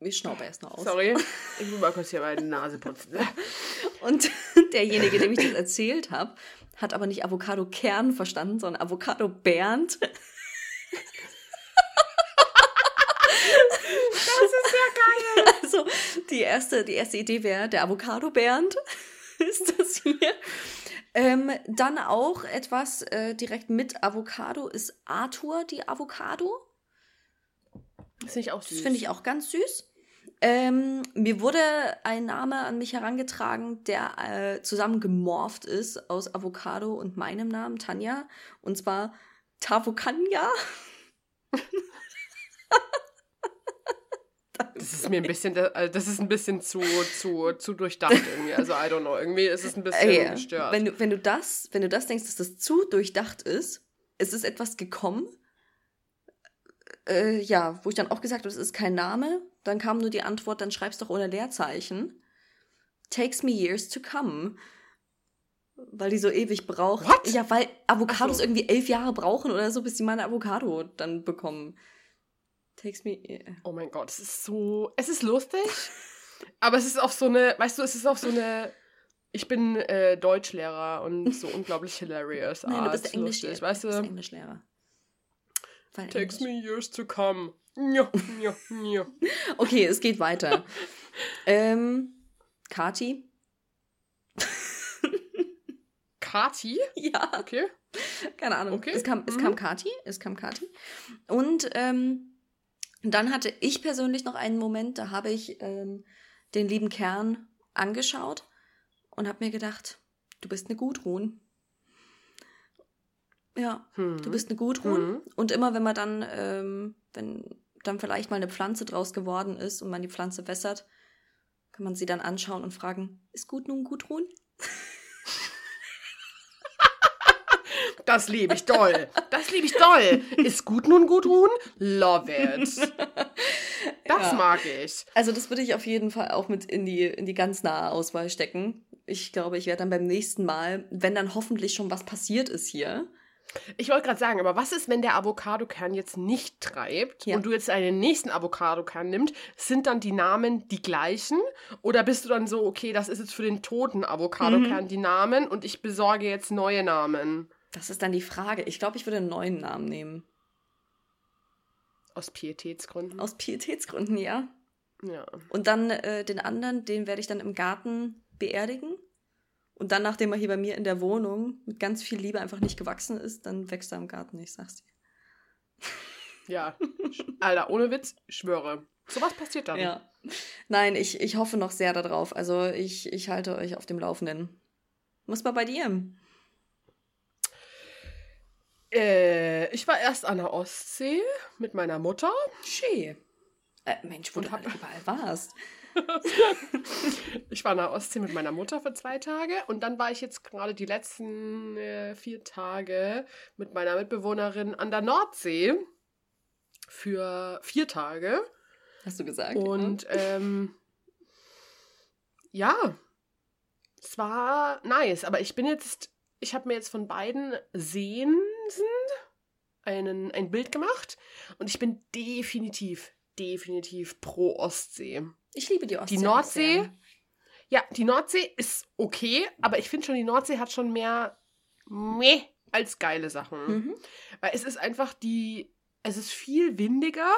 ich schnaube erst noch aus. Sorry, ich muss mal kurz hier meine Nase putzen. Und derjenige, dem ich das erzählt habe, hat aber nicht Avocado-Kern verstanden, sondern Avocado-Bernd. Das ist ja geil. Also die erste, die erste Idee wäre der Avocado-Bernd. ist das hier. Ähm, dann auch etwas äh, direkt mit Avocado ist Arthur die Avocado. Das finde ich auch Das süß. finde ich auch ganz süß. Ähm, mir wurde ein Name an mich herangetragen, der äh, zusammen gemorpht ist aus Avocado und meinem Namen, Tanja. Und zwar Tavokanya. Das ist mir ein bisschen, das ist ein bisschen zu, zu, zu durchdacht irgendwie. Also I don't know. Irgendwie ist es ein bisschen Äh, gestört. Wenn du, wenn du das, wenn du das denkst, dass das zu durchdacht ist, es ist etwas gekommen, äh, ja, wo ich dann auch gesagt habe, es ist kein Name, dann kam nur die Antwort, dann schreib's doch ohne Leerzeichen. Takes me years to come. Weil die so ewig braucht. What? Ja, weil Avocados so. irgendwie elf Jahre brauchen oder so, bis die mal eine Avocado dann bekommen. Takes me. Oh mein Gott, es ist so. Es ist lustig, aber es ist auch so eine. Weißt du, es ist auch so eine. Ich bin äh, Deutschlehrer und so unglaublich hilarious. Nein, du Art, bist der Englisch, lustig, du weißt bist du? Englischlehrer. Weil Takes Englisch. me years to come. Ja, ja, ja. Okay, es geht weiter. ähm, Kati? Kati? Ja, Okay. keine Ahnung. Okay. Es kam, es Mhm. kam Kati, es kam Kati. Und ähm, dann hatte ich persönlich noch einen Moment, da habe ich ähm, den lieben Kern angeschaut und habe mir gedacht, du bist eine Gudrun. Ja, Hm. du bist eine Gudrun. Mhm. Und immer wenn man dann, ähm, wenn dann vielleicht mal eine Pflanze draus geworden ist und man die Pflanze wässert, kann man sie dann anschauen und fragen, ist gut nun Gudrun? Das liebe ich doll. Das liebe ich doll. Ist gut nun, Gudrun? Love it. Das Ja. mag ich. Also das würde ich auf jeden Fall auch mit in die, in die ganz nahe Auswahl stecken. Ich glaube, ich werde dann beim nächsten Mal, wenn dann hoffentlich schon was passiert ist hier. Ich wollte gerade sagen, aber was ist, wenn der Avocadokern jetzt nicht treibt Ja. und du jetzt einen nächsten Avocadokern nimmst? Sind dann die Namen die gleichen? Oder bist du dann so, okay, das ist jetzt für den toten Avocadokern Mhm. die Namen und ich besorge jetzt neue Namen? Das ist dann die Frage. Ich glaube, ich würde einen neuen Namen nehmen. Aus Pietätsgründen. Aus Pietätsgründen, ja. ja. Und dann äh, den anderen, den werde ich dann im Garten beerdigen. Und dann, nachdem er hier bei mir in der Wohnung mit ganz viel Liebe einfach nicht gewachsen ist, dann wächst er im Garten, ich sag's dir. Ja. Alter, ohne Witz, ich schwöre. Sowas passiert dann. Ja. Nein, ich, ich hoffe noch sehr darauf. Also ich, ich halte euch auf dem Laufenden. Was war bei dir? Äh, ich war erst an der Ostsee mit meiner Mutter. Schön. Äh, Mensch, wo Und du hab- überall warst. Ich war an der Ostsee mit meiner Mutter für zwei Tage und dann war ich jetzt gerade die letzten äh, vier Tage mit meiner Mitbewohnerin an der Nordsee für vier Tage. Hast du gesagt? Und ähm, ja, es war nice, aber ich bin jetzt, ich habe mir jetzt von beiden Seen einen, ein Bild gemacht und ich bin definitiv, definitiv pro Ostsee. Ich liebe die Ostsee. Die Nordsee? Ja, die Nordsee ist okay, aber ich finde schon, die Nordsee hat schon mehr meh als geile Sachen. Mhm. Weil es ist einfach die, es ist viel windiger.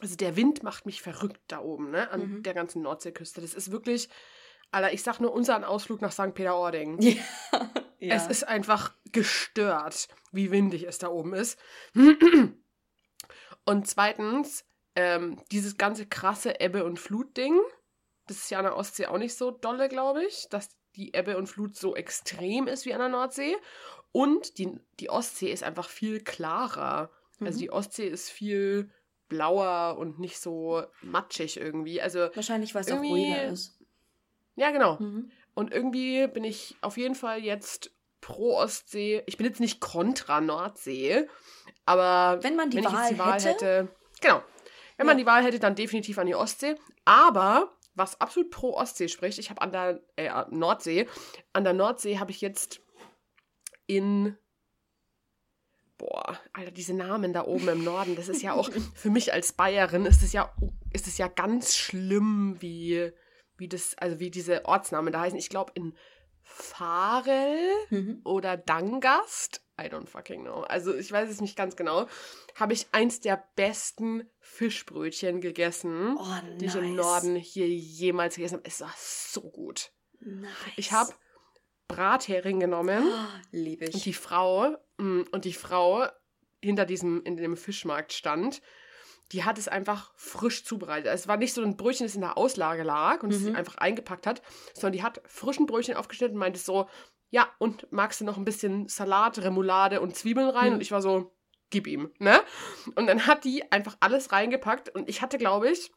Also der Wind macht mich verrückt da oben, ne, an Mhm. der ganzen Nordseeküste. Das ist wirklich, Alter, ich sag nur unseren Ausflug nach St. Peter-Ording. Ja. ja. Es ist einfach gestört, wie windig es da oben ist. Und zweitens, ähm, dieses ganze krasse Ebbe- und Flut-Ding, das ist ja an der Ostsee auch nicht so dolle, glaube ich, dass die Ebbe und Flut so extrem ist wie an der Nordsee. Und die, die Ostsee ist einfach viel klarer. Also Mhm. die Ostsee ist viel blauer und nicht so matschig irgendwie. Also, Wahrscheinlich, weil es auch ruhiger ist. ja, genau. Mhm. Und irgendwie bin ich auf jeden Fall jetzt pro Ostsee. Ich bin jetzt nicht kontra Nordsee, aber Wenn man die wenn Wahl, die Wahl hätte, hätte, genau. Wenn man Ja. die Wahl hätte, dann definitiv an die Ostsee. Aber was absolut pro Ostsee spricht, ich habe an der äh, Nordsee, an der Nordsee habe ich jetzt in Boah, Alter, diese Namen da oben im Norden, das ist ja auch für mich als Bayerin ist es ja ist es ja ganz schlimm, wie wie das also wie diese Ortsnamen da heißen. Ich glaube in Farel Mhm. oder Dangast, I don't fucking know. Also ich weiß es nicht ganz genau. Habe ich eins der besten Fischbrötchen gegessen, Oh, nice. die ich im Norden hier jemals gegessen habe. Es war so gut. Nice. Ich habe Brathering genommen Oh, liebe ich. und die Frau mm, und die Frau hinter diesem in dem Fischmarkt stand. Die hat es einfach frisch zubereitet. Also Es war nicht so ein Brötchen, das in der Auslage lag und es Mhm. sie einfach eingepackt hat, sondern die hat frischen Brötchen aufgeschnitten und meinte so, ja, und magst du noch ein bisschen Salat, Remoulade und Zwiebeln rein? Mhm. Und ich war so, gib ihm, ne? Und dann hat die einfach alles reingepackt und ich hatte, glaube ich,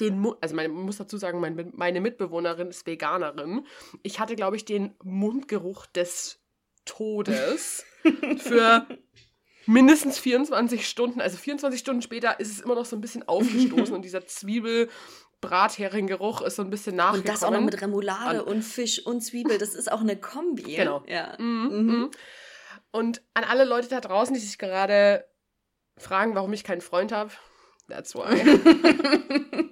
den, Mu also man muss dazu sagen, mein, meine Mitbewohnerin ist Veganerin. Ich hatte, glaube ich, den Mundgeruch des Todes für mindestens 24 Stunden. Also 24 Stunden später ist es immer noch so ein bisschen aufgestoßen und dieser Zwiebel. Brathering-Geruch ist so ein bisschen nachgekommen. Und das auch noch mit Remoulade und Fisch und Zwiebel. Das ist auch eine Kombi. Genau. Ja. Mhm. Mhm. Und an alle Leute da draußen, die sich gerade fragen, warum ich keinen Freund habe, that's why.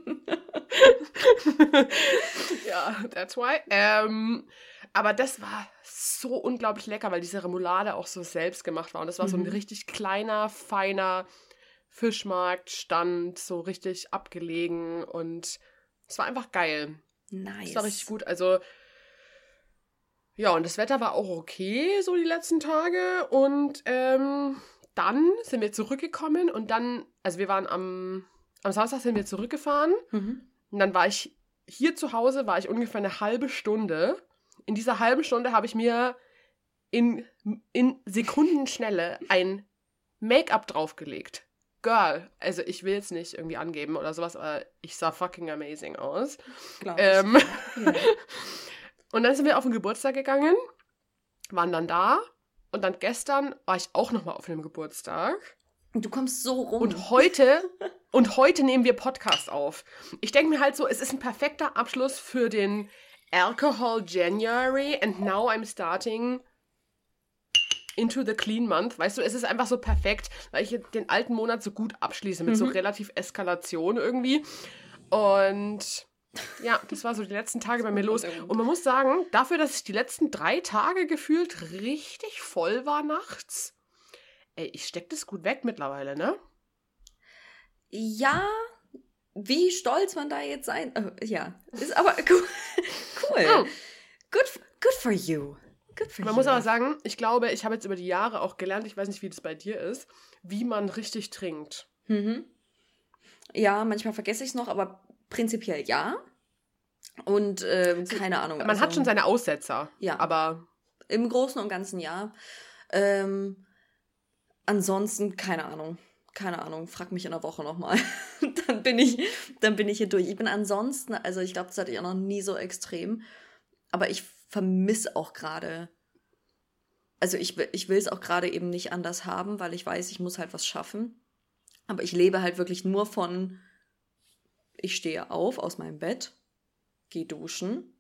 ja, that's why. Ähm, aber das war so unglaublich lecker, weil diese Remoulade auch so selbst gemacht war. Und das war mhm. so ein mhm. richtig kleiner, feiner Fischmarkt, stand so richtig abgelegen und es war einfach geil. Nice. Es war richtig gut. Also, ja, und das Wetter war auch okay, so die letzten Tage. Und ähm, dann sind wir zurückgekommen und dann, also wir waren am, am Samstag sind wir zurückgefahren. Mhm. Und dann war ich hier zu Hause, war ich ungefähr eine halbe Stunde. In dieser halben Stunde habe ich mir in, in Sekundenschnelle ein Make-up draufgelegt. Girl, also ich will jetzt nicht irgendwie angeben oder sowas, aber ich sah fucking amazing aus. Ähm, ja. und dann sind wir auf den Geburtstag gegangen, waren dann da und dann gestern war ich auch nochmal auf einem Geburtstag. Du kommst so rum. Und heute, und heute nehmen wir Podcast auf. Ich denke mir halt so, es ist ein perfekter Abschluss für den Alcohol January and now I'm starting into the clean month. Weißt du, es ist einfach so perfekt, weil ich den alten Monat so gut abschließe mit mhm. so relativ Eskalation irgendwie. Und ja, das war so die letzten Tage bei mir los. Und man muss sagen, dafür, dass ich die letzten drei Tage gefühlt richtig voll war nachts, ey, ich steck das gut weg mittlerweile, ne? Ja, wie stolz man da jetzt sein. Oh, ja, ist aber cool. cool. Oh. Good, good for you. Good for man you. muss aber sagen, ich glaube, ich habe jetzt über die Jahre auch gelernt, ich weiß nicht, wie das bei dir ist, wie man richtig trinkt. Mhm. Ja, manchmal vergesse ich es noch, aber prinzipiell ja. Und äh, keine Ahnung. Man also, hat schon seine Aussetzer. Ja. Aber. Im Großen und Ganzen ja. Ähm, ansonsten, keine Ahnung. Keine Ahnung, frag mich in der Woche nochmal. dann bin ich, dann bin ich hier durch. Ich bin ansonsten, also ich glaube, das hatte ich auch noch nie so extrem. Aber ich vermisse auch gerade. Also ich, ich will es auch gerade eben nicht anders haben, weil ich weiß, ich muss halt was schaffen. Aber ich lebe halt wirklich nur von ich stehe auf aus meinem Bett, gehe duschen,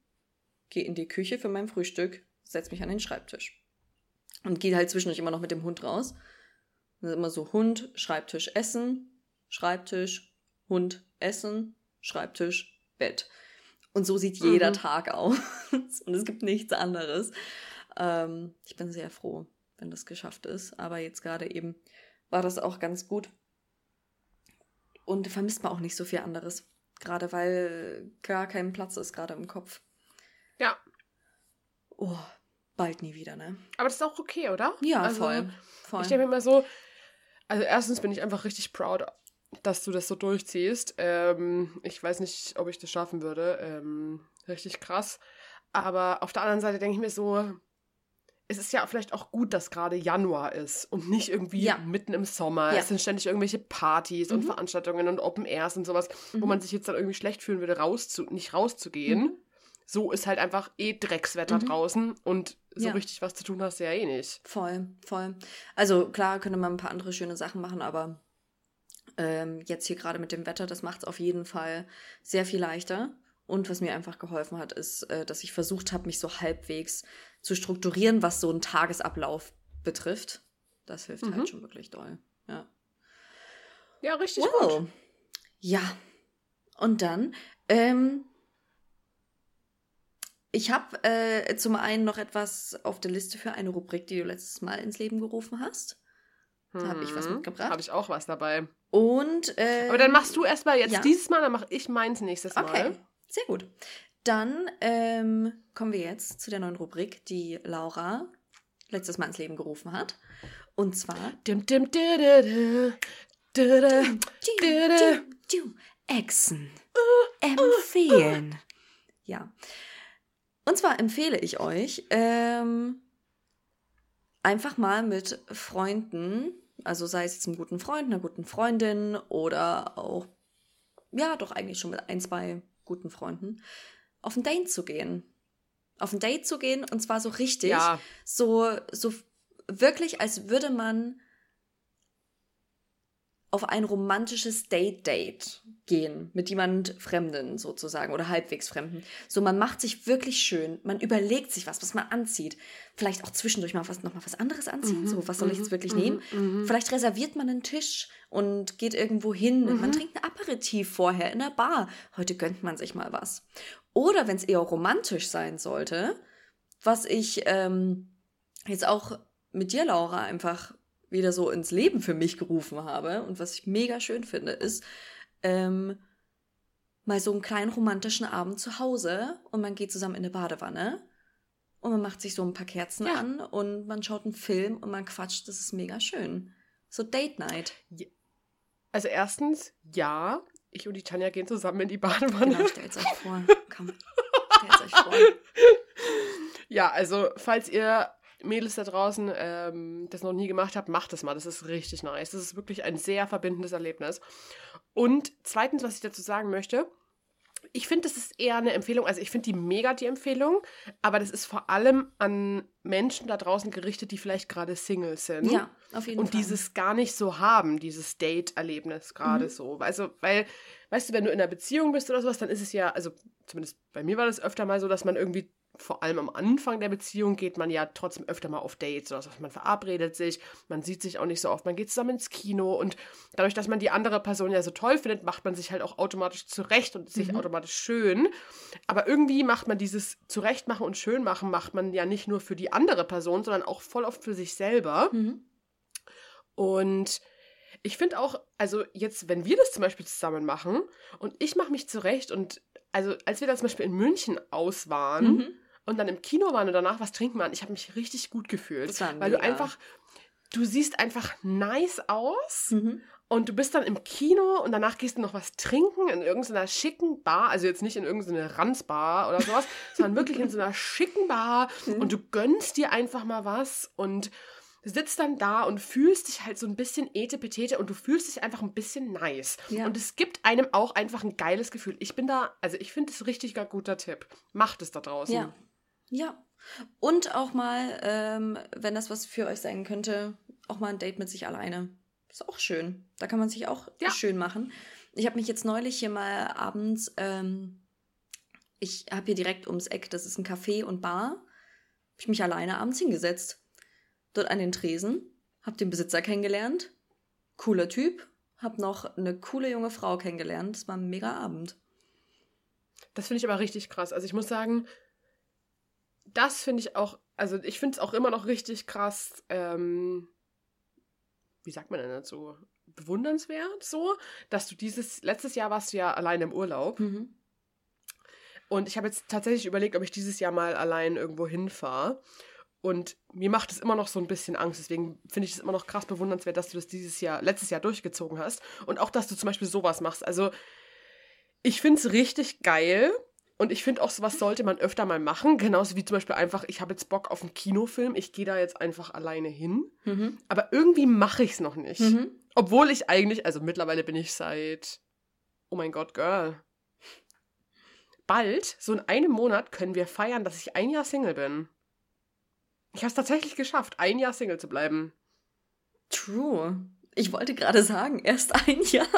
gehe in die Küche für mein Frühstück, setze mich an den Schreibtisch. Und gehe halt zwischendurch immer noch mit dem Hund raus. Das ist immer so Hund, Schreibtisch, Essen, Schreibtisch, Hund, Essen, Schreibtisch, Bett. Und so sieht jeder mhm. Tag aus. Und es gibt nichts anderes. Ähm, ich bin sehr froh, wenn das geschafft ist. Aber jetzt gerade eben war das auch ganz gut. Und vermisst man auch nicht so viel anderes. Gerade weil gar kein Platz ist, gerade im Kopf. Ja. Oh, bald nie wieder, ne? Aber das ist auch okay, oder? Ja, also, voll. voll. Ich denke mir immer so, also erstens bin ich einfach richtig proud, dass du das so durchziehst. Ähm, ich weiß nicht, ob ich das schaffen würde. Ähm, richtig krass. Aber auf der anderen Seite denke ich mir so, es ist ja vielleicht auch gut, dass gerade Januar ist und nicht irgendwie ja. mitten im Sommer. Ja. Es sind ständig irgendwelche Partys mhm. und Veranstaltungen und Open Airs und sowas, mhm. wo man sich jetzt dann irgendwie schlecht fühlen würde, rauszu nicht rauszugehen. Mhm. So ist halt einfach eh Dreckswetter mhm. draußen und so ja. richtig was zu tun hast du ja eh nicht. Voll, voll. Also klar könnte man ein paar andere schöne Sachen machen, aber ähm, jetzt hier gerade mit dem Wetter, das macht es auf jeden Fall sehr viel leichter. Und was mir einfach geholfen hat, ist, äh, dass ich versucht habe, mich so halbwegs zu strukturieren, was so einen Tagesablauf betrifft. Das hilft halt mhm. halt schon wirklich doll. Ja. Ja, richtig wow. gut. Ja. Und dann, ähm, ich habe äh, zum einen noch etwas auf der Liste für eine Rubrik, die du letztes Mal ins Leben gerufen hast. Da habe ich was mhm. mitgebracht. Habe ich auch was dabei. Und. Äh, Aber dann machst du erstmal jetzt ja. dieses Mal, dann mache ich meins nächstes Mal. Okay, sehr gut. Dann ähm, kommen wir jetzt zu der neuen Rubrik, die Laura letztes Mal ins Leben gerufen hat. Und zwar. Echsen. Empfehlen. Ja. Und zwar empfehle ich euch, ähm, einfach mal mit Freunden, also sei es jetzt einem guten Freund, einer guten Freundin oder auch ja, doch eigentlich schon mit ein, zwei guten Freunden, auf ein Date zu gehen. Auf ein Date zu gehen und zwar so richtig, Ja. so, so wirklich, als würde man auf ein romantisches Date-Date gehen mit jemand Fremden sozusagen oder halbwegs Fremden. So, man macht sich wirklich schön, man überlegt sich was, was man anzieht. Vielleicht auch zwischendurch mal was, noch mal was anderes anziehen. Mhm, so, was soll ich mhm, jetzt wirklich mhm, nehmen? mhm. Vielleicht reserviert man einen Tisch und geht irgendwo hin. Man Mhm. trinkt ein Aperitif vorher in der Bar. Heute gönnt man sich mal was. Oder wenn es eher romantisch sein sollte, was ich ähm, jetzt auch mit dir, Laura, einfach wieder so ins Leben für mich gerufen habe und was ich mega schön finde, ist ähm, mal so einen kleinen romantischen Abend zu Hause und man geht zusammen in eine Badewanne und man macht sich so ein paar Kerzen Ja. an und man schaut einen Film und man quatscht. Das ist mega schön. So Date Night. Also erstens, ja, ich und die Tanja gehen zusammen in die Badewanne. Genau, stellt euch vor. Komm, stellt euch vor. Ja, also falls ihr Mädels da draußen ähm, das noch nie gemacht habt, macht es mal. Das ist richtig nice. Das ist wirklich ein sehr verbindendes Erlebnis. Und zweitens, was ich dazu sagen möchte, ich finde, das ist eher eine Empfehlung. Also ich finde die mega die Empfehlung, aber das ist vor allem an Menschen da draußen gerichtet, die vielleicht gerade Single sind. Ja, auf jeden und Fall. dieses gar nicht so haben, dieses Date-Erlebnis gerade Mhm. so. Also, weil, weißt du, wenn du in einer Beziehung bist oder sowas, dann ist es ja, also zumindest bei mir war das öfter mal so, dass man irgendwie, vor allem am Anfang der Beziehung, geht man ja trotzdem öfter mal auf Dates oder so. Man verabredet sich, man sieht sich auch nicht so oft, man geht zusammen ins Kino und dadurch, dass man die andere Person ja so toll findet, macht man sich halt auch automatisch zurecht und sich Mhm. automatisch schön. Aber irgendwie macht man dieses Zurechtmachen und Schönmachen, macht man ja nicht nur für die andere Person, sondern auch voll oft für sich selber. Mhm. Und ich finde auch, also jetzt, wenn wir das zum Beispiel zusammen machen und ich mache mich zurecht und also als wir da zum Beispiel in München aus waren Mhm. Und dann im Kino waren und danach was trinken waren, ich habe mich richtig gut gefühlt. Weil du einfach, du siehst einfach nice aus Mhm. und du bist dann im Kino und danach gehst du noch was trinken in irgendeiner schicken Bar, also jetzt nicht in irgendeiner Ranzbar oder sowas, sondern wirklich in so einer schicken Bar Mhm. und du gönnst dir einfach mal was und sitzt dann da und fühlst dich halt so ein bisschen etepetete und du fühlst dich einfach ein bisschen nice. Ja. Und es gibt einem auch einfach ein geiles Gefühl. Ich bin da, also ich finde es richtig guter Tipp. Macht es da draußen. Ja. Ja. Und auch mal, ähm, wenn das was für euch sein könnte, auch mal ein Date mit sich alleine. Ist auch schön. Da kann man sich auch Ja. schön machen. Ich habe mich jetzt neulich hier mal abends, ähm, ich habe hier direkt ums Eck, das ist ein Café und Bar, habe ich mich alleine abends hingesetzt. Dort an den Tresen, habe den Besitzer kennengelernt. Cooler Typ. Hab noch eine coole junge Frau kennengelernt. Das war ein mega Abend. Das finde ich aber richtig krass. Also ich muss sagen, das finde ich auch, also ich finde es auch immer noch richtig krass, ähm, wie sagt man denn dazu? Bewundernswert so, dass du dieses, letztes Jahr warst du ja allein im Urlaub Mhm. und ich habe jetzt tatsächlich überlegt, ob ich dieses Jahr mal allein irgendwo hinfahre. Und mir macht es immer noch so ein bisschen Angst. Deswegen finde ich es immer noch krass bewundernswert, dass du das dieses Jahr, letztes Jahr durchgezogen hast. Und auch, dass du zum Beispiel sowas machst. Also, ich finde es richtig geil. Und ich finde auch, sowas sollte man öfter mal machen. Genauso wie zum Beispiel einfach, ich habe jetzt Bock auf einen Kinofilm. Ich gehe da jetzt einfach alleine hin. Mhm. Aber irgendwie mache ich es noch nicht. Mhm. Obwohl ich eigentlich, also mittlerweile bin ich seit, oh mein Gott, Girl. Bald, so in einem Monat, können wir feiern, dass ich ein Jahr Single bin. Ich habe es tatsächlich geschafft, ein Jahr Single zu bleiben. True. Ich wollte gerade sagen, erst ein Jahr.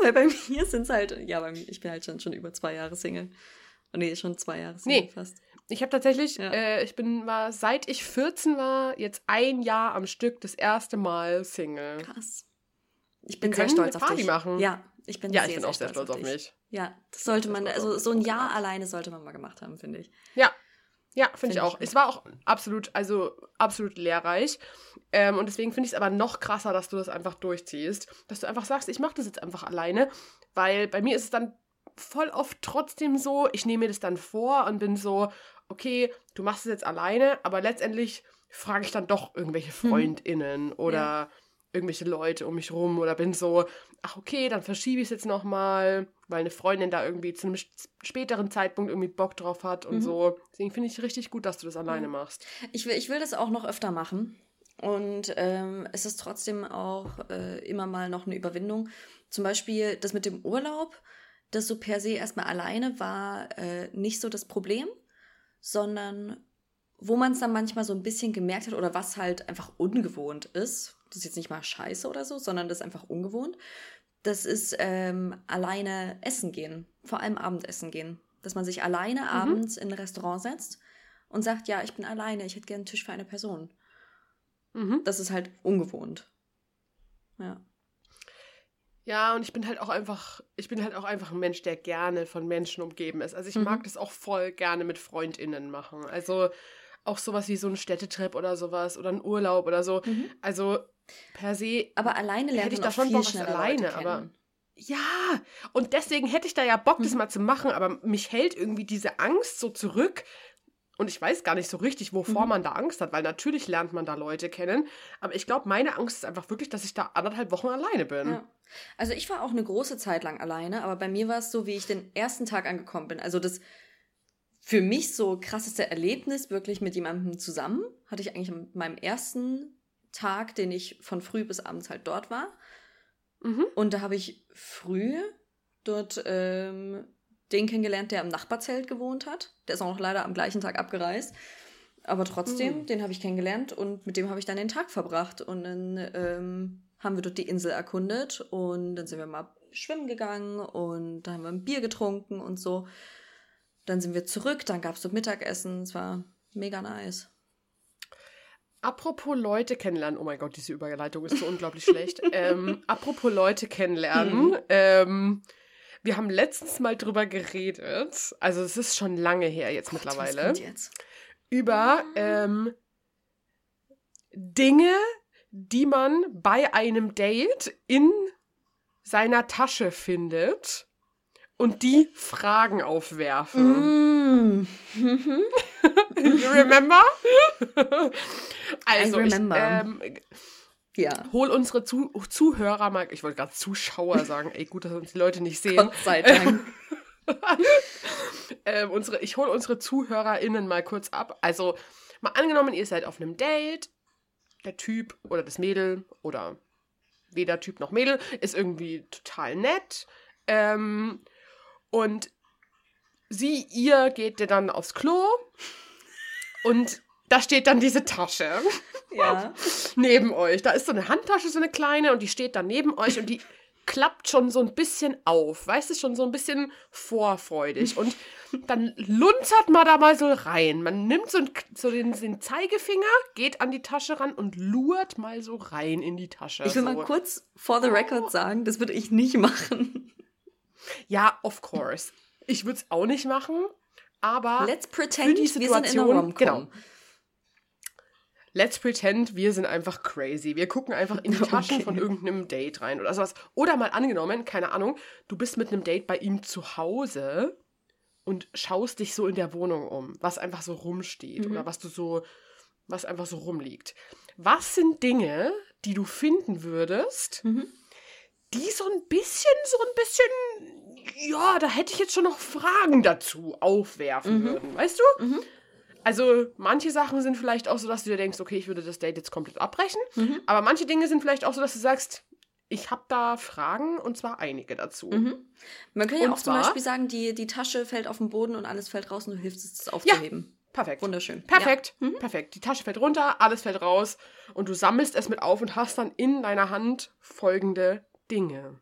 Weil bei mir sind es halt, ja, bei mir, ich bin halt schon, schon über zwei Jahre Single. Oh, nee, schon zwei Jahre Nee. fast. Ich habe tatsächlich, Ja. äh, ich bin war, seit ich 14 war, jetzt ein Jahr am Stück das erste Mal Single. Krass. Ich bin Wir sehr stolz eine auf Party dich. machen. Ja, ich bin Ja, sehr, ich bin sehr auch sehr stolz auf dich. mich. Ja, das sollte man, stolz also auf so ein. Jahr alleine sollte man mal gemacht haben, finde ich. Ja. Ja, finde Find ich auch. ich. Es war auch absolut, also absolut lehrreich. Ähm, und deswegen finde ich es aber noch krasser, dass du das einfach durchziehst. Dass du einfach sagst, ich mache das jetzt einfach alleine. Weil bei mir ist es dann voll oft trotzdem so, ich nehme mir das dann vor und bin so, okay, du machst es jetzt alleine, aber letztendlich frage ich dann doch irgendwelche Mhm. FreundInnen oder Ja. irgendwelche Leute um mich rum oder bin so, ach okay, dann verschiebe ich es jetzt nochmal, weil eine Freundin da irgendwie zu einem späteren Zeitpunkt irgendwie Bock drauf hat und Mhm. so. Deswegen finde ich richtig gut, dass du das alleine Ja. machst. Ich will, ich will das auch noch öfter machen. Und ähm, es ist trotzdem auch äh, immer mal noch eine Überwindung. Zum Beispiel das mit dem Urlaub, das so per se erstmal alleine war äh, nicht so das Problem, sondern wo man es dann manchmal so ein bisschen gemerkt hat oder was halt einfach ungewohnt ist, das ist jetzt nicht mal scheiße oder so, sondern das ist einfach ungewohnt, das ist ähm, alleine essen gehen, vor allem Abendessen gehen. Dass man sich alleine mhm. abends in ein Restaurant setzt und sagt, ja, ich bin alleine, ich hätte gerne einen Tisch für eine Person. Mhm. Das ist halt ungewohnt. Ja. Ja, und ich bin halt auch einfach, ich bin halt auch einfach ein Mensch, der gerne von Menschen umgeben ist. Also ich mhm. mag das auch voll gerne mit FreundInnen machen. Also auch sowas wie so ein Städtetrip oder sowas oder ein Urlaub oder so. Mhm. Also per se. Aber alleine lernt hätte ich da schon Bock, alleine, aber. Ja, und deswegen hätte ich da ja Bock, das mhm. mal zu machen, aber mich hält irgendwie diese Angst so zurück. Und ich weiß gar nicht so richtig, wovor mhm. man da Angst hat, weil natürlich lernt man da Leute kennen. Aber ich glaube, meine Angst ist einfach wirklich, dass ich da anderthalb Wochen alleine bin. Ja. Also ich war auch eine große Zeit lang alleine, aber bei mir war es so, wie ich den ersten Tag angekommen bin. Also das für mich so krasseste Erlebnis wirklich mit jemandem zusammen hatte ich eigentlich an meinem ersten Tag, den ich von früh bis abends halt dort war. Mhm. Und da habe ich früh dort ähm, den kennengelernt, der im Nachbarzelt gewohnt hat. Der ist auch noch leider am gleichen Tag abgereist. Aber trotzdem, mhm. den habe ich kennengelernt und mit dem habe ich dann den Tag verbracht. Und dann ähm, haben wir dort die Insel erkundet und dann sind wir mal schwimmen gegangen und da haben wir ein Bier getrunken und so. Dann sind wir zurück, dann gab es so Mittagessen, es war mega nice. Apropos Leute kennenlernen, oh mein Gott, diese Überleitung ist so unglaublich schlecht. Ähm, apropos Leute kennenlernen, hm. ähm, wir haben letztens mal drüber geredet, also es ist schon lange her jetzt Gott, mittlerweile, jetzt? über ähm, Dinge, die man bei einem Date in seiner Tasche findet und die Fragen aufwerfen. Mm. you remember? also, I remember. Ich, ähm, ja. Hol unsere Zu Zuhörer mal, ich wollte gerade Zuschauer sagen, ey, gut, dass uns die Leute nicht sehen. Gott sei Dank. ähm, unsere, ich hole unsere ZuhörerInnen mal kurz ab. Also, mal angenommen, ihr seid auf einem Date, der Typ oder das Mädel oder weder Typ noch Mädel ist irgendwie total nett. Ähm, und sie, ihr geht ihr dann aufs Klo und da steht dann diese Tasche. Ja. neben euch. Da ist so eine Handtasche, so eine kleine, und die steht dann neben euch und die klappt schon so ein bisschen auf. Weißt du, schon so ein bisschen vorfreudig. Und dann lunzert man da mal so rein. Man nimmt so, so den, den, Zeigefinger, geht an die Tasche ran und lurt mal so rein in die Tasche. Ich will so. mal kurz for the record sagen, das würde ich nicht machen. Ja, of course. Ich würde es auch nicht machen, aber Let's pretend, für die Situation, genau. Let's pretend, wir sind einfach crazy. Wir gucken einfach in die Taschen okay. von irgendeinem Date rein oder sowas. Oder mal angenommen, keine Ahnung, du bist mit einem Date bei ihm zu Hause und schaust dich so in der Wohnung um, was einfach so rumsteht mhm. oder was du so, was einfach so rumliegt. Was sind Dinge, die du finden würdest, mhm die so ein bisschen, so ein bisschen, ja, da hätte ich jetzt schon noch Fragen dazu aufwerfen mhm. würden, weißt du? Also manche Sachen sind vielleicht auch so, dass du dir denkst, okay, ich würde das Date jetzt komplett abbrechen. Mhm. Aber manche Dinge sind vielleicht auch so, dass du sagst, ich habe da Fragen und zwar einige dazu. Mhm. Man kann ja und auch zum Beispiel sagen, die, die Tasche fällt auf den Boden und alles fällt raus und du hilfst es aufzuheben. Ja. Perfekt. Wunderschön. Perfekt. Ja. Mhm. Perfekt. Die Tasche fällt runter, alles fällt raus und du sammelst es mit auf und hast dann in deiner Hand folgende Dinge.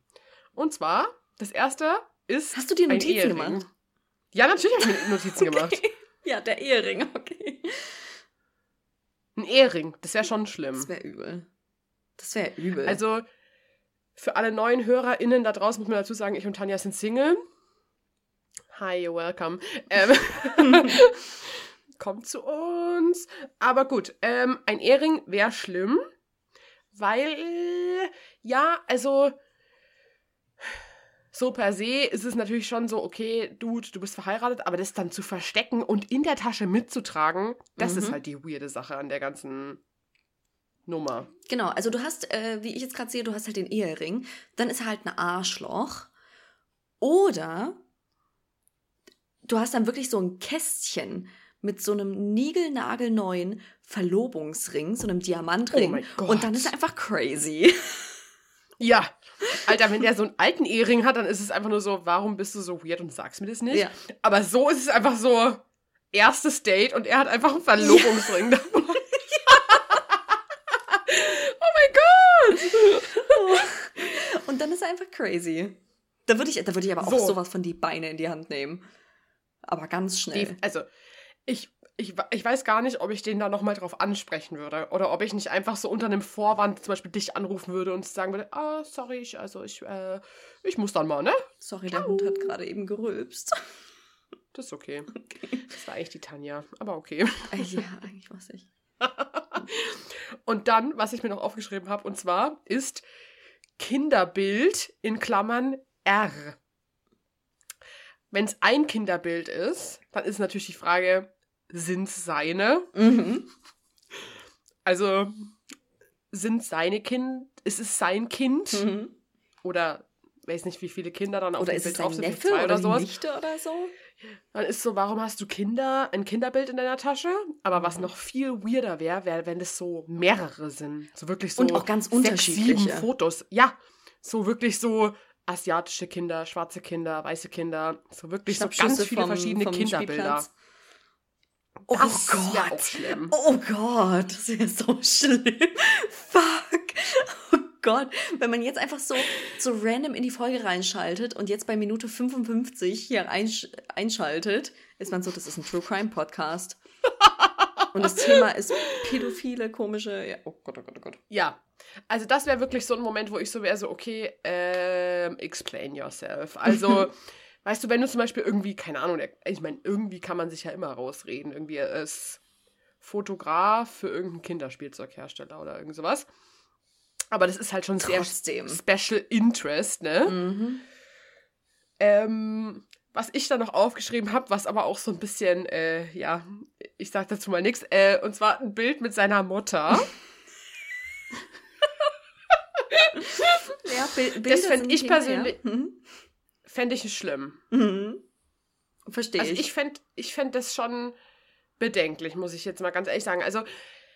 Und zwar, das erste ist. Hast du dir Notizen gemacht? Ja, natürlich habe ich mir Notizen okay. gemacht. Ja, der Ehering, okay. Ein Ehering, das wäre schon schlimm. Das wäre übel. Das wäre übel. Also, für alle neuen HörerInnen da draußen muss man dazu sagen, ich und Tanja sind Single. Hi, you're welcome. Ähm, kommt zu uns. Aber gut, ähm, ein Ehering wäre schlimm, weil ja, also so per se ist es natürlich schon so, okay, Dude, du bist verheiratet, aber das dann zu verstecken und in der Tasche mitzutragen, das mhm. ist halt die weirde Sache an der ganzen Nummer. Genau, also du hast, äh, wie ich jetzt gerade sehe, du hast halt den Ehering, dann ist er halt ein Arschloch. Oder du hast dann wirklich so ein Kästchen mit so einem niegelnagelneuen Verlobungsring, so einem Diamantring. Oh mein Gott. Und dann ist er einfach crazy. Ja. Alter, wenn der so einen alten Ehering hat, dann ist es einfach nur so, warum bist du so weird und sagst mir das nicht? Ja. Aber so ist es einfach so, erstes Date und er hat einfach einen Verlobungsring dabei. oh mein Gott! Und dann ist er einfach crazy. Da würde ich, da würde ich aber auch So. sowas von die Beine in die Hand nehmen. Aber ganz schnell. Die, also, ich, ich, ich weiß gar nicht, ob ich den da nochmal drauf ansprechen würde. Oder ob ich nicht einfach so unter einem Vorwand zum Beispiel dich anrufen würde und sagen würde, ah, sorry, ich, also ich, äh, ich muss dann mal, ne? Sorry, der Hund hat gerade eben gerülpst. Das ist okay. Das war eigentlich die Tanja, aber okay. Äh, ja, eigentlich was ich. Und dann, was ich mir noch aufgeschrieben habe, und zwar ist Kinderbild in Klammern R. Wenn es ein Kinderbild ist, dann ist natürlich die Frage, sind es seine? Mhm. Also sind seine Kind, ist es sein Kind? Mhm. Oder weiß nicht, wie viele Kinder dann auf Oder dem ist es Bild sein drauf sind, Neffe zwei oder, oder. Nichte oder so? Dann ist so, warum hast du Kinder, ein Kinderbild in deiner Tasche? Aber was noch viel weirder wäre, wäre, wenn das so mehrere sind. So wirklich so Und auch ganz sechs, sieben unterschiedliche. Fotos. Ja, so wirklich so asiatische Kinder, schwarze Kinder, weiße Kinder. So wirklich so ganz viele vom- verschiedene vom Kinderbilder. Spielplatz. Oh Das Gott. auch schlimm. Oh Gott, das ist so schlimm. Fuck. Oh Gott. Wenn man jetzt einfach so, so random in die Folge reinschaltet und jetzt bei Minute 55 hier einsch einschaltet, ist man so, das ist ein True Crime Podcast. Und das Thema ist pädophile, komische. Ja. Oh Gott, oh Gott, oh Gott. Ja. Also das wäre wirklich so ein Moment, wo ich so wäre, so, okay, ähm, explain yourself. Also, weißt du, wenn du zum Beispiel irgendwie, keine Ahnung, ich meine, irgendwie kann man sich ja immer rausreden. Irgendwie er ist Fotograf für irgendeinen Kinderspielzeughersteller oder irgend sowas. Aber das ist halt schon sehr Trotzdem. Special Interest, ne? Mhm. Ähm, was ich da noch aufgeschrieben habe, was aber auch so ein bisschen, äh, ja, ich sag dazu mal nichts, äh, und zwar ein Bild mit seiner Mutter. Ja, Bil Bilder Das fänd sind ich persönlich- Ja. Fände ich schlimm. Mhm. Verstehe Also ich. ich fände ich fänd das schon bedenklich, muss ich jetzt mal ganz ehrlich sagen. Also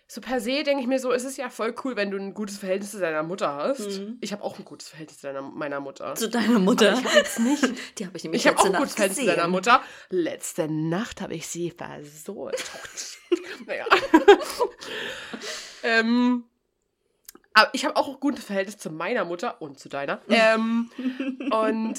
so per se denke ich mir so, es ist ja voll cool, wenn du ein gutes Verhältnis zu deiner Mutter hast. Mhm. Ich habe auch ein gutes Verhältnis zu deiner, meiner Mutter. Zu deiner Mutter. Aber ich habe jetzt nicht. Die habe ich nämlich Ich habe auch ein gutes Verhältnis zu gesehen. deiner Mutter. Letzte Nacht habe ich sie versohlt. naja. ähm, aber ich habe auch ein gutes Verhältnis zu meiner Mutter und zu deiner. Ähm, und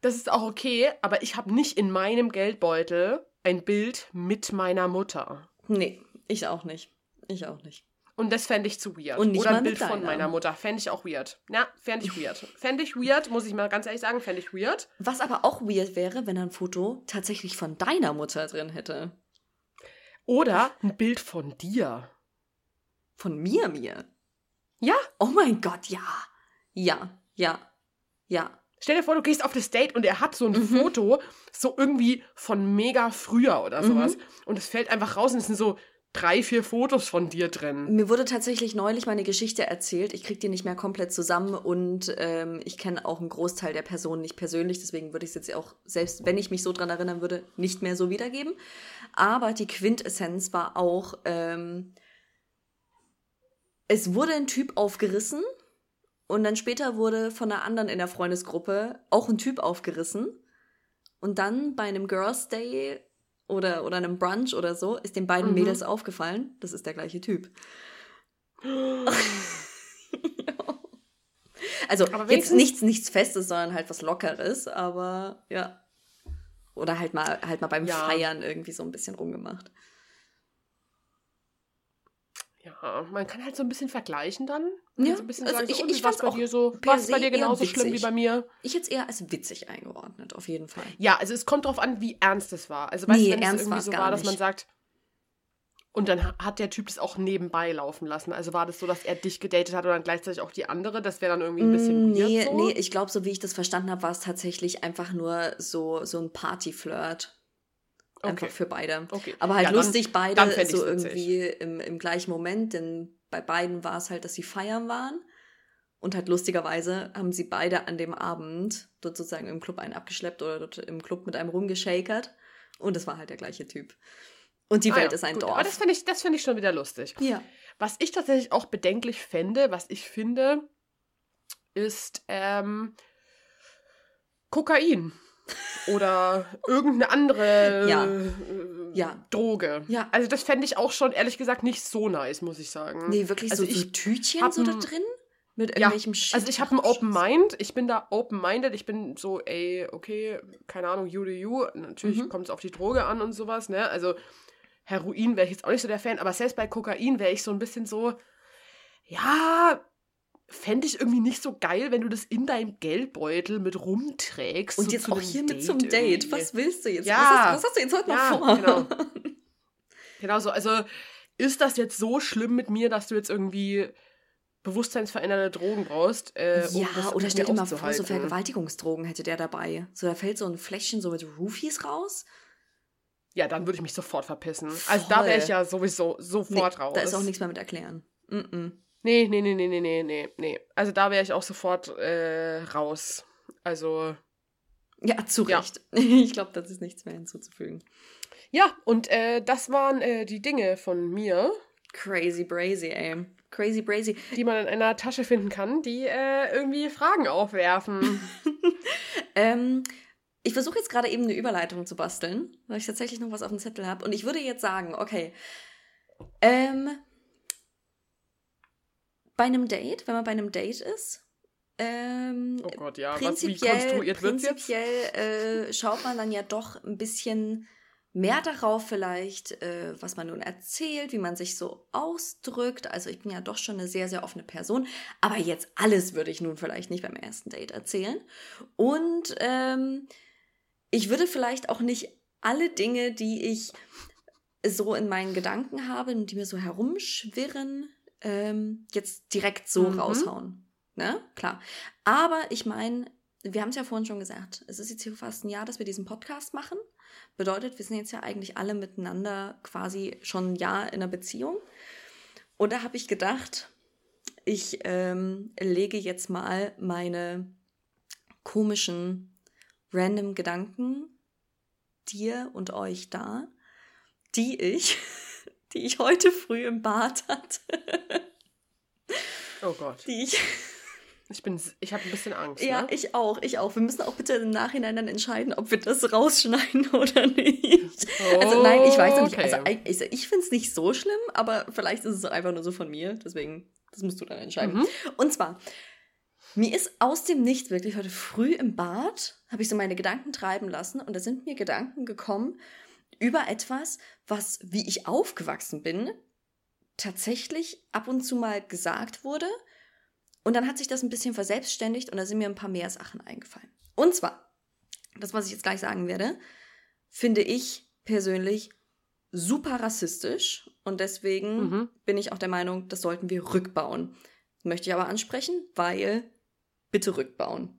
das ist auch okay, aber ich habe nicht in meinem Geldbeutel ein Bild mit meiner Mutter. Nee, ich auch nicht. Ich auch nicht. Und das fände ich zu weird. Und nicht Oder ein Bild von meiner Mutter. Fände ich auch weird. Ja, fände ich weird. Fände ich weird, muss ich mal ganz ehrlich sagen, fände ich weird. Was aber auch weird wäre, wenn ein Foto tatsächlich von deiner Mutter drin hätte. Oder ein Bild von dir. Von mir, mir. Ja, Oh mein Gott, ja. Ja, ja, ja. Stell dir vor, du gehst auf das Date und er hat so ein Mhm. Foto, so irgendwie von mega früher oder Mhm. sowas. Und es fällt einfach raus und es sind so drei, vier Fotos von dir drin. Mir wurde tatsächlich neulich meine Geschichte erzählt. Ich krieg die nicht mehr komplett zusammen und ähm, ich kenne auch einen Großteil der Personen nicht persönlich. Deswegen würde ich es jetzt auch, selbst wenn ich mich so dran erinnern würde, nicht mehr so wiedergeben. Aber die Quintessenz war auch, ähm, es wurde ein Typ aufgerissen und dann später wurde von einer anderen in der Freundesgruppe auch ein Typ aufgerissen. Und dann bei einem Girls Day oder, oder einem Brunch oder so ist den beiden Mhm. Mädels aufgefallen, das ist der gleiche Typ. Also jetzt nichts, nichts Festes, sondern halt was Lockeres, aber ja. Oder halt mal, halt mal beim Ja. Feiern irgendwie so ein bisschen rumgemacht. Ja, man kann halt so ein bisschen vergleichen dann. Ja, so ein bisschen also sagen, ich- so, ich fand's bei auch dir so, war es bei dir genauso schlimm wie bei mir? Ich hätte es eher als witzig eingeordnet, auf jeden Fall. Ja, also es kommt drauf an, wie ernst es war. Also weißt Nee, du, wenn es ernst irgendwie war's so war, dass man sagt, und dann ha- hat der Typ das auch nebenbei laufen lassen. Also war das so, dass er dich gedatet hat und dann gleichzeitig auch die andere? Das wäre dann irgendwie ein bisschen Mm, nee, so. nee, ich glaube, so wie ich das verstanden habe, war es tatsächlich einfach nur so, so ein Party-Flirt. Einfach Okay. für beide. Okay. Aber halt Ja, dann- lustig, beide dann so irgendwie im, im gleichen Moment, denn bei beiden war es halt, dass sie feiern waren. Und halt lustigerweise haben sie beide an dem Abend dort sozusagen im Club einen abgeschleppt oder dort im Club mit einem rumgeschakert. Und es war halt der gleiche Typ. Und die Ah Welt ja, ist ein gut, Dorf. Aber das finde ich, das find ich schon wieder lustig. ja. Was ich tatsächlich auch bedenklich fände, was ich finde, ist ähm, Kokain. Oder irgendeine andere Ja. äh, Ja. Droge. Ja. Also das fände ich auch schon, ehrlich gesagt, nicht so nice, muss ich sagen. Nee, wirklich Also so, ich so Tütchen so da drin? Mit Ja, irgendwelchem Shit. Also ich habe einen Open Mind, ich bin da open-minded, ich bin so, ey, okay, keine Ahnung, you do you. Natürlich Mhm. kommt es auf die Droge an und sowas, ne? Also Heroin wäre ich jetzt auch nicht so der Fan, aber selbst bei Kokain wäre ich so ein bisschen so, ja, fände ich irgendwie nicht so geil, wenn du das in deinem Geldbeutel mit rumträgst. Und so jetzt auch hier mit zum Date. irgendwie. Was willst du jetzt? Ja. Was, hast, was hast du jetzt heute Ja, noch vor? genau. Genau so, also ist das jetzt so schlimm mit mir, dass du jetzt irgendwie bewusstseinsverändernde Drogen brauchst? Äh, um Ja, oder stell dir mal vor, so? Vergewaltigungsdrogen hätte der dabei. So, da fällt so ein Fläschchen so mit Roofies raus. Ja, dann würde ich mich sofort verpissen. Also da wäre ich Voll. ja sowieso sofort nee, raus. Da ist auch nichts mehr mit erklären. Mm -mm. Nee, nee, nee, nee, nee, nee, nee, nee. Also da wäre ich auch sofort äh, raus. Also, Ja, zu Ja. Recht. Ich glaube, das ist nichts mehr hinzuzufügen. ja, und äh, das waren äh, die Dinge von mir, Crazy brazy, ey. Crazy brazy. die man in einer Tasche finden kann, die äh, irgendwie Fragen aufwerfen. Ähm, ich versuche jetzt gerade eben eine Überleitung zu basteln, weil ich tatsächlich noch was auf dem Zettel habe. Und ich würde jetzt sagen, okay, ähm, bei einem Date, wenn man bei einem Date ist, ähm, oh Gott, ja, was, wie prinzipiell, konstruiert prinzipiell äh, schaut man dann ja doch ein bisschen mehr darauf vielleicht, äh, was man nun erzählt, wie man sich so ausdrückt. Also ich bin ja doch schon eine sehr, sehr offene Person. Aber jetzt alles würde ich nun vielleicht nicht beim ersten Date erzählen. Und ähm, ich würde vielleicht auch nicht alle Dinge, die ich so in meinen Gedanken habe und die mir so herumschwirren, ähm, jetzt direkt so Mhm. raushauen. Ne? Klar. Aber ich meine, wir haben es ja vorhin schon gesagt, es ist jetzt hier fast ein Jahr, dass wir diesen Podcast machen. Bedeutet, wir sind jetzt ja eigentlich alle miteinander quasi schon ein Jahr in einer Beziehung. Und da habe ich gedacht, ich ähm, lege jetzt mal meine komischen, random Gedanken dir und euch da, die ich, die ich heute früh im Bad hatte, Oh Gott. die ich Ich bin, ich habe ein bisschen Angst. Ja, ne? ich auch, ich auch. Wir müssen auch bitte im Nachhinein dann entscheiden, ob wir das rausschneiden oder nicht. Also nein, ich weiß nicht. Also Okay. eig- ich, ich finde es nicht so schlimm, aber vielleicht ist es einfach nur so von mir. Deswegen, das musst du dann entscheiden. Mhm. Und zwar, mir ist aus dem Nichts wirklich heute früh im Bad, habe ich so meine Gedanken treiben lassen und da sind mir Gedanken gekommen über etwas, was, wie ich aufgewachsen bin, tatsächlich ab und zu mal gesagt wurde. Und dann hat sich das ein bisschen verselbstständigt und da sind mir ein paar mehr Sachen eingefallen. Und zwar, das, was ich jetzt gleich sagen werde, finde ich persönlich super rassistisch und deswegen Mhm. bin ich auch der Meinung, das sollten wir rückbauen. Möchte ich aber ansprechen, weil bitte rückbauen.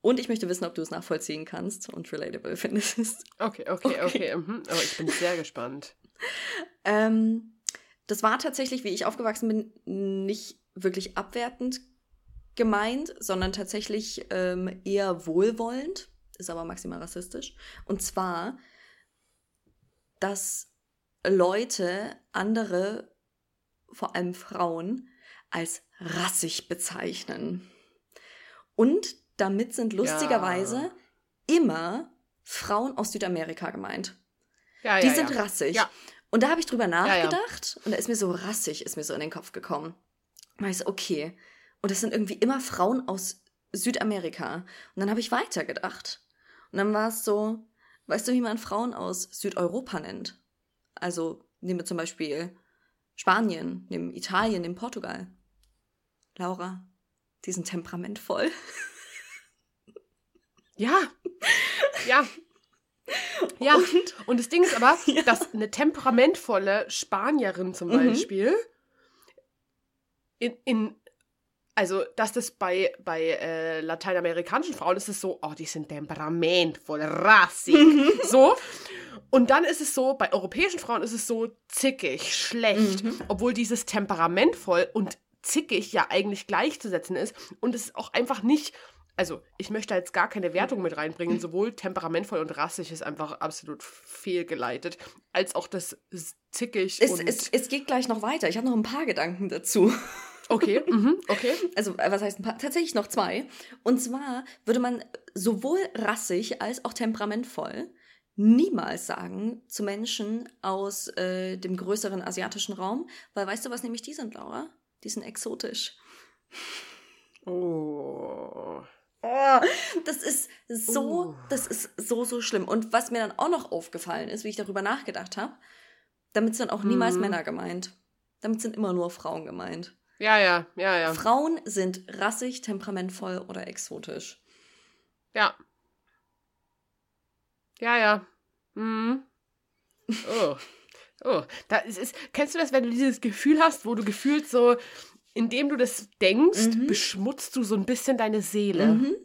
Und ich möchte wissen, ob du es nachvollziehen kannst und relatable findest. Okay, okay, Okay. okay. mhm. Aber ich bin sehr gespannt. Ähm, das war tatsächlich, wie ich aufgewachsen bin, nicht wirklich abwertend gemeint, sondern tatsächlich ähm, eher wohlwollend, ist aber maximal rassistisch. Und zwar, dass Leute andere, vor allem Frauen, als rassig bezeichnen. Und damit sind lustigerweise immer Frauen aus Südamerika gemeint. Ja, Die ja, sind ja. rassig. Ja. Und da habe ich drüber ja. nachgedacht und da ist mir so rassig, ist mir so in den Kopf gekommen. Und ich so, okay. Und das sind irgendwie immer Frauen aus Südamerika. Und dann habe ich weitergedacht. Und dann war es so, weißt du, wie man Frauen aus Südeuropa nennt? Also nehmen wir zum Beispiel Spanien, nehmen Italien, nehmen Portugal. Laura, die sind temperamentvoll. Ja. Ja. Ja. Und Und das Ding ist aber, Ja. dass eine temperamentvolle Spanierin zum Mhm. Beispiel in, in also, dass das bei, bei äh, lateinamerikanischen Frauen ist es so, oh, die sind temperamentvoll, rassig, so. Und dann ist es so, bei europäischen Frauen ist es so zickig, schlecht, Mhm. obwohl dieses temperamentvoll und zickig ja eigentlich gleichzusetzen ist und es auch einfach nicht also ich möchte jetzt gar keine Wertung mit reinbringen, sowohl temperamentvoll und rassig ist einfach absolut fehlgeleitet, als auch das zickig Es, und... es, es geht gleich noch weiter. Ich habe noch ein paar Gedanken dazu. okay, mhm, okay. Also, äh, was heißt ein paar? Tatsächlich noch zwei. Und zwar würde man sowohl rassig als auch temperamentvoll niemals sagen zu Menschen aus äh, dem größeren asiatischen Raum, weil weißt du, was nämlich die sind, Laura? Die sind exotisch. Oh. Das ist so, Uh. das ist so, so schlimm. Und was mir dann auch noch aufgefallen ist, wie ich darüber nachgedacht habe, damit sind auch niemals Mhm. Männer gemeint. Damit sind immer nur Frauen gemeint. Ja, ja, ja, ja. Frauen sind rassig, temperamentvoll oder exotisch. Ja. Ja, ja. Mhm. Oh. Oh. Da ist, ist, kennst du das, wenn du dieses Gefühl hast, wo du gefühlt so, indem du das denkst, Mhm. beschmutzt du so ein bisschen deine Seele. Mhm.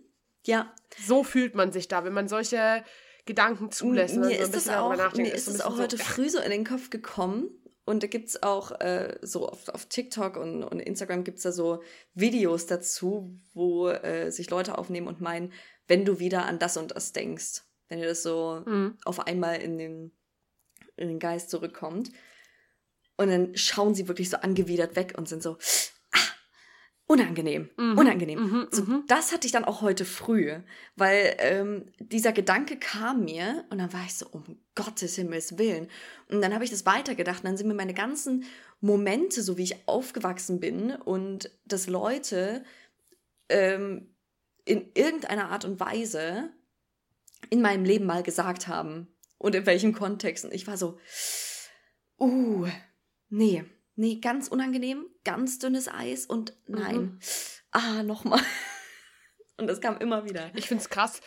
Ja, So fühlt man sich da, wenn man solche Gedanken zulässt. mir so ist darüber auch, mir ist es auch heute so, früh so in den Kopf gekommen. Und da gibt es auch äh, so auf, auf TikTok und, und Instagram gibt es da so Videos dazu, wo äh, sich Leute aufnehmen und meinen, wenn du wieder an das und das denkst, wenn dir das so Mhm. auf einmal in den, in den Geist zurückkommt. Und dann schauen sie wirklich so angewidert weg und sind so, unangenehm, Mhm, unangenehm. mhm, so, mhm. Das hatte ich dann auch heute früh, weil ähm, dieser Gedanke kam mir und dann war ich so, um Gottes Himmels Willen. Und dann habe ich das weitergedacht und dann sind mir meine ganzen Momente, so wie ich aufgewachsen bin und dass Leute ähm, in irgendeiner Art und Weise in meinem Leben mal gesagt haben und in welchem Kontext. Und ich war so, uh, nee, nee, ganz unangenehm, ganz dünnes Eis und nein, Mhm. ah, nochmal. Und das kam immer wieder. Ich finde es krass,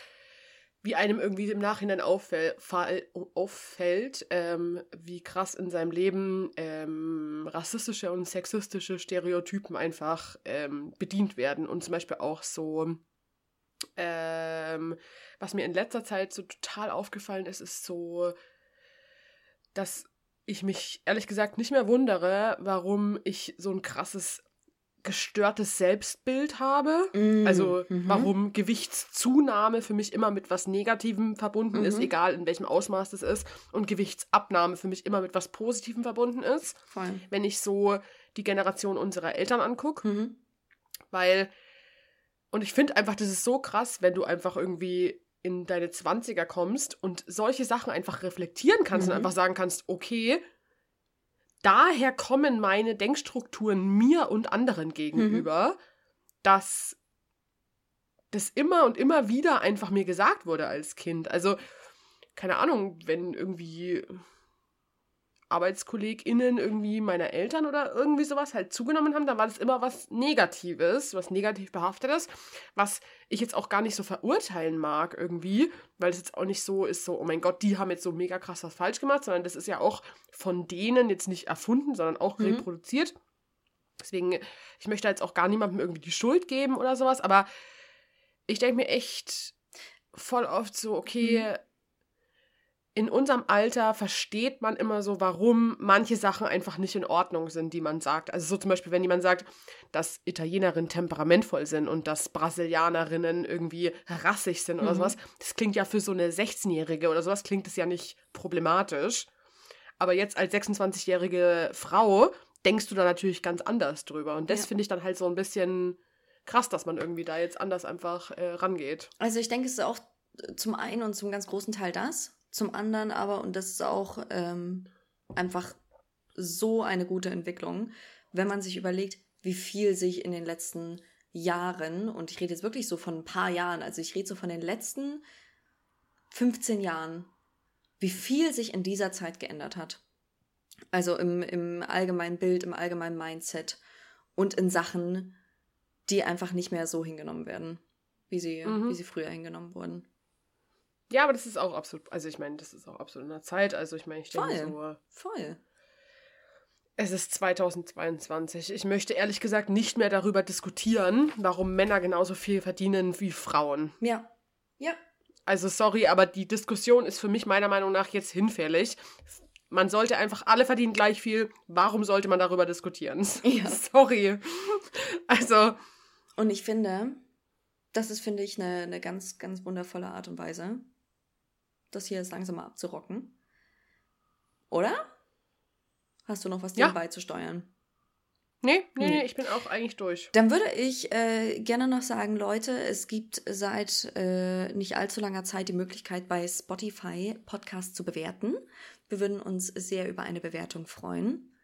wie einem irgendwie im Nachhinein auffäll, fall, auffällt, ähm, wie krass in seinem Leben ähm, rassistische und sexistische Stereotypen einfach ähm, bedient werden. Und zum Beispiel auch so, ähm, was mir in letzter Zeit so total aufgefallen ist, ist so, dass ich mich ehrlich gesagt nicht mehr wundere, warum ich so ein krasses gestörtes Selbstbild habe. Mm, Also mhm. warum Gewichtszunahme für mich immer mit was Negativem verbunden ist, Mhm. egal in welchem Ausmaß das ist, und Gewichtsabnahme für mich immer mit was Positivem verbunden ist, Voll. wenn ich so die Generation unserer Eltern angucke. Mhm. Weil, und ich finde einfach, das ist so krass, wenn du einfach irgendwie in deine 20er kommst und solche Sachen einfach reflektieren kannst Mhm. und einfach sagen kannst, okay, daher kommen meine Denkstrukturen mir und anderen gegenüber, dass das immer und immer wieder einfach mir gesagt wurde als Kind. Also, keine Ahnung, wenn irgendwie ArbeitskollegInnen irgendwie meiner Eltern oder irgendwie sowas halt zugenommen haben, dann war das immer was Negatives, was negativ behaftetes, was ich jetzt auch gar nicht so verurteilen mag irgendwie, weil es jetzt auch nicht so ist, so, oh mein Gott, die haben jetzt so mega krass was falsch gemacht, sondern das ist ja auch von denen jetzt nicht erfunden, sondern auch Mhm. reproduziert. Deswegen, ich möchte jetzt auch gar niemandem irgendwie die Schuld geben oder sowas, aber ich denke mir echt voll oft so, okay, in unserem Alter versteht man immer so, warum manche Sachen einfach nicht in Ordnung sind, die man sagt. Also so zum Beispiel, wenn jemand sagt, dass Italienerinnen temperamentvoll sind und dass Brasilianerinnen irgendwie rassig sind oder Mhm. sowas, das klingt ja für so eine 16-Jährige oder sowas, klingt das ja nicht problematisch. Aber jetzt als 26-jährige Frau denkst du da natürlich ganz anders drüber. Und das Ja. finde ich dann halt so ein bisschen krass, dass man irgendwie da jetzt anders einfach äh, rangeht. Also ich denke, es ist auch zum einen und zum ganz großen Teil das, zum anderen aber, und das ist auch ähm, einfach so eine gute Entwicklung, wenn man sich überlegt, wie viel sich in den letzten Jahren, und ich rede jetzt wirklich so von ein paar Jahren, also ich rede so von den letzten 15 Jahren, wie viel sich in dieser Zeit geändert hat. Also im, im allgemeinen Bild, im allgemeinen Mindset und in Sachen, die einfach nicht mehr so hingenommen werden, wie sie, Mhm. wie sie früher hingenommen wurden. Ja, aber das ist auch absolut, also ich meine, das ist auch absolut in der Zeit. Also ich meine, ich denke so, Voll. es ist 2022. Ich möchte ehrlich gesagt nicht mehr darüber diskutieren, warum Männer genauso viel verdienen wie Frauen. Ja. Ja. Also sorry, aber die Diskussion ist für mich meiner Meinung nach jetzt hinfällig. Man sollte einfach, alle verdienen gleich viel. Warum sollte man darüber diskutieren? Ja. Sorry. Also, Und ich finde, Das ist, finde ich, eine, eine ganz, ganz wundervolle Art und Weise, das hier jetzt langsam mal abzurocken. Oder? Hast du noch was Ja. nebenbei zu steuern? Nee, nee, Nee. ich bin auch eigentlich durch. Dann würde ich äh, gerne noch sagen, Leute, es gibt seit äh, nicht allzu langer Zeit die Möglichkeit, bei Spotify Podcasts zu bewerten. Wir würden uns sehr über eine Bewertung freuen.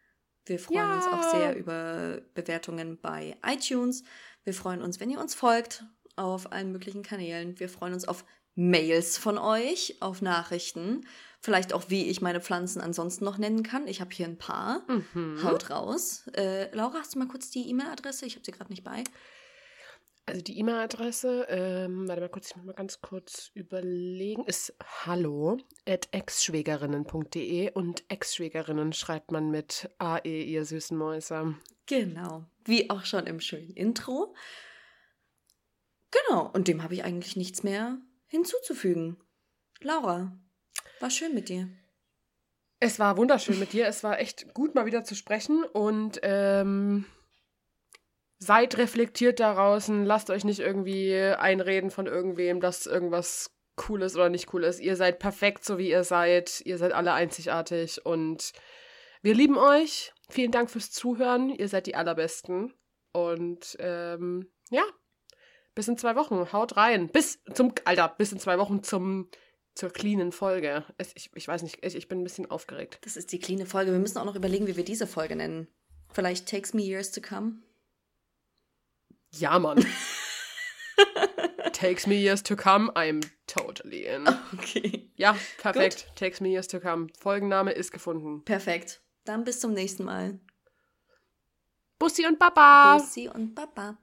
Wir freuen uns Ja. auch sehr über Bewertungen bei iTunes. Wir freuen uns, wenn ihr uns folgt auf allen möglichen Kanälen. Wir freuen uns auf Mails von euch, auf Nachrichten. Vielleicht auch, wie ich meine Pflanzen ansonsten noch nennen kann. Ich habe hier ein paar. Mhm. Haut raus. Äh, Laura, hast du mal kurz die E-Mail-Adresse? Ich habe sie gerade nicht bei. Also die E-Mail-Adresse, ähm, warte mal kurz, ich muss mal ganz kurz überlegen, ist hallo at exschwägerinnen.de und Exschwägerinnen schreibt man mit AE, ihr süßen Mäuse. Genau. Wie auch schon im schönen Intro. Genau. Und dem habe ich eigentlich nichts mehr hinzuzufügen. Laura, war schön mit dir. Es war wunderschön mit dir, es war echt gut mal wieder zu sprechen und ähm, seid reflektiert da draußen, lasst euch nicht irgendwie einreden von irgendwem, dass irgendwas cool ist oder nicht cool ist. Ihr seid perfekt, so wie ihr seid. Ihr seid alle einzigartig und wir lieben euch. Vielen Dank fürs Zuhören. Ihr seid die Allerbesten. Und ähm, ja, bis in zwei Wochen. Haut rein. Bis zum, Alter, bis in zwei Wochen zum, zur cleanen Folge. Es, ich, ich weiß nicht, ich, ich bin ein bisschen aufgeregt. Das ist die cleane Folge. Wir müssen auch noch überlegen, wie wir diese Folge nennen. Vielleicht Takes Me Years to Come. Ja, Mann. Takes me years to come, I'm totally in. Okay. Ja, perfekt. Takes me years to come. Folgenname ist gefunden. Perfekt. Dann bis zum nächsten Mal. Bussi und Baba. Bussi und Papa.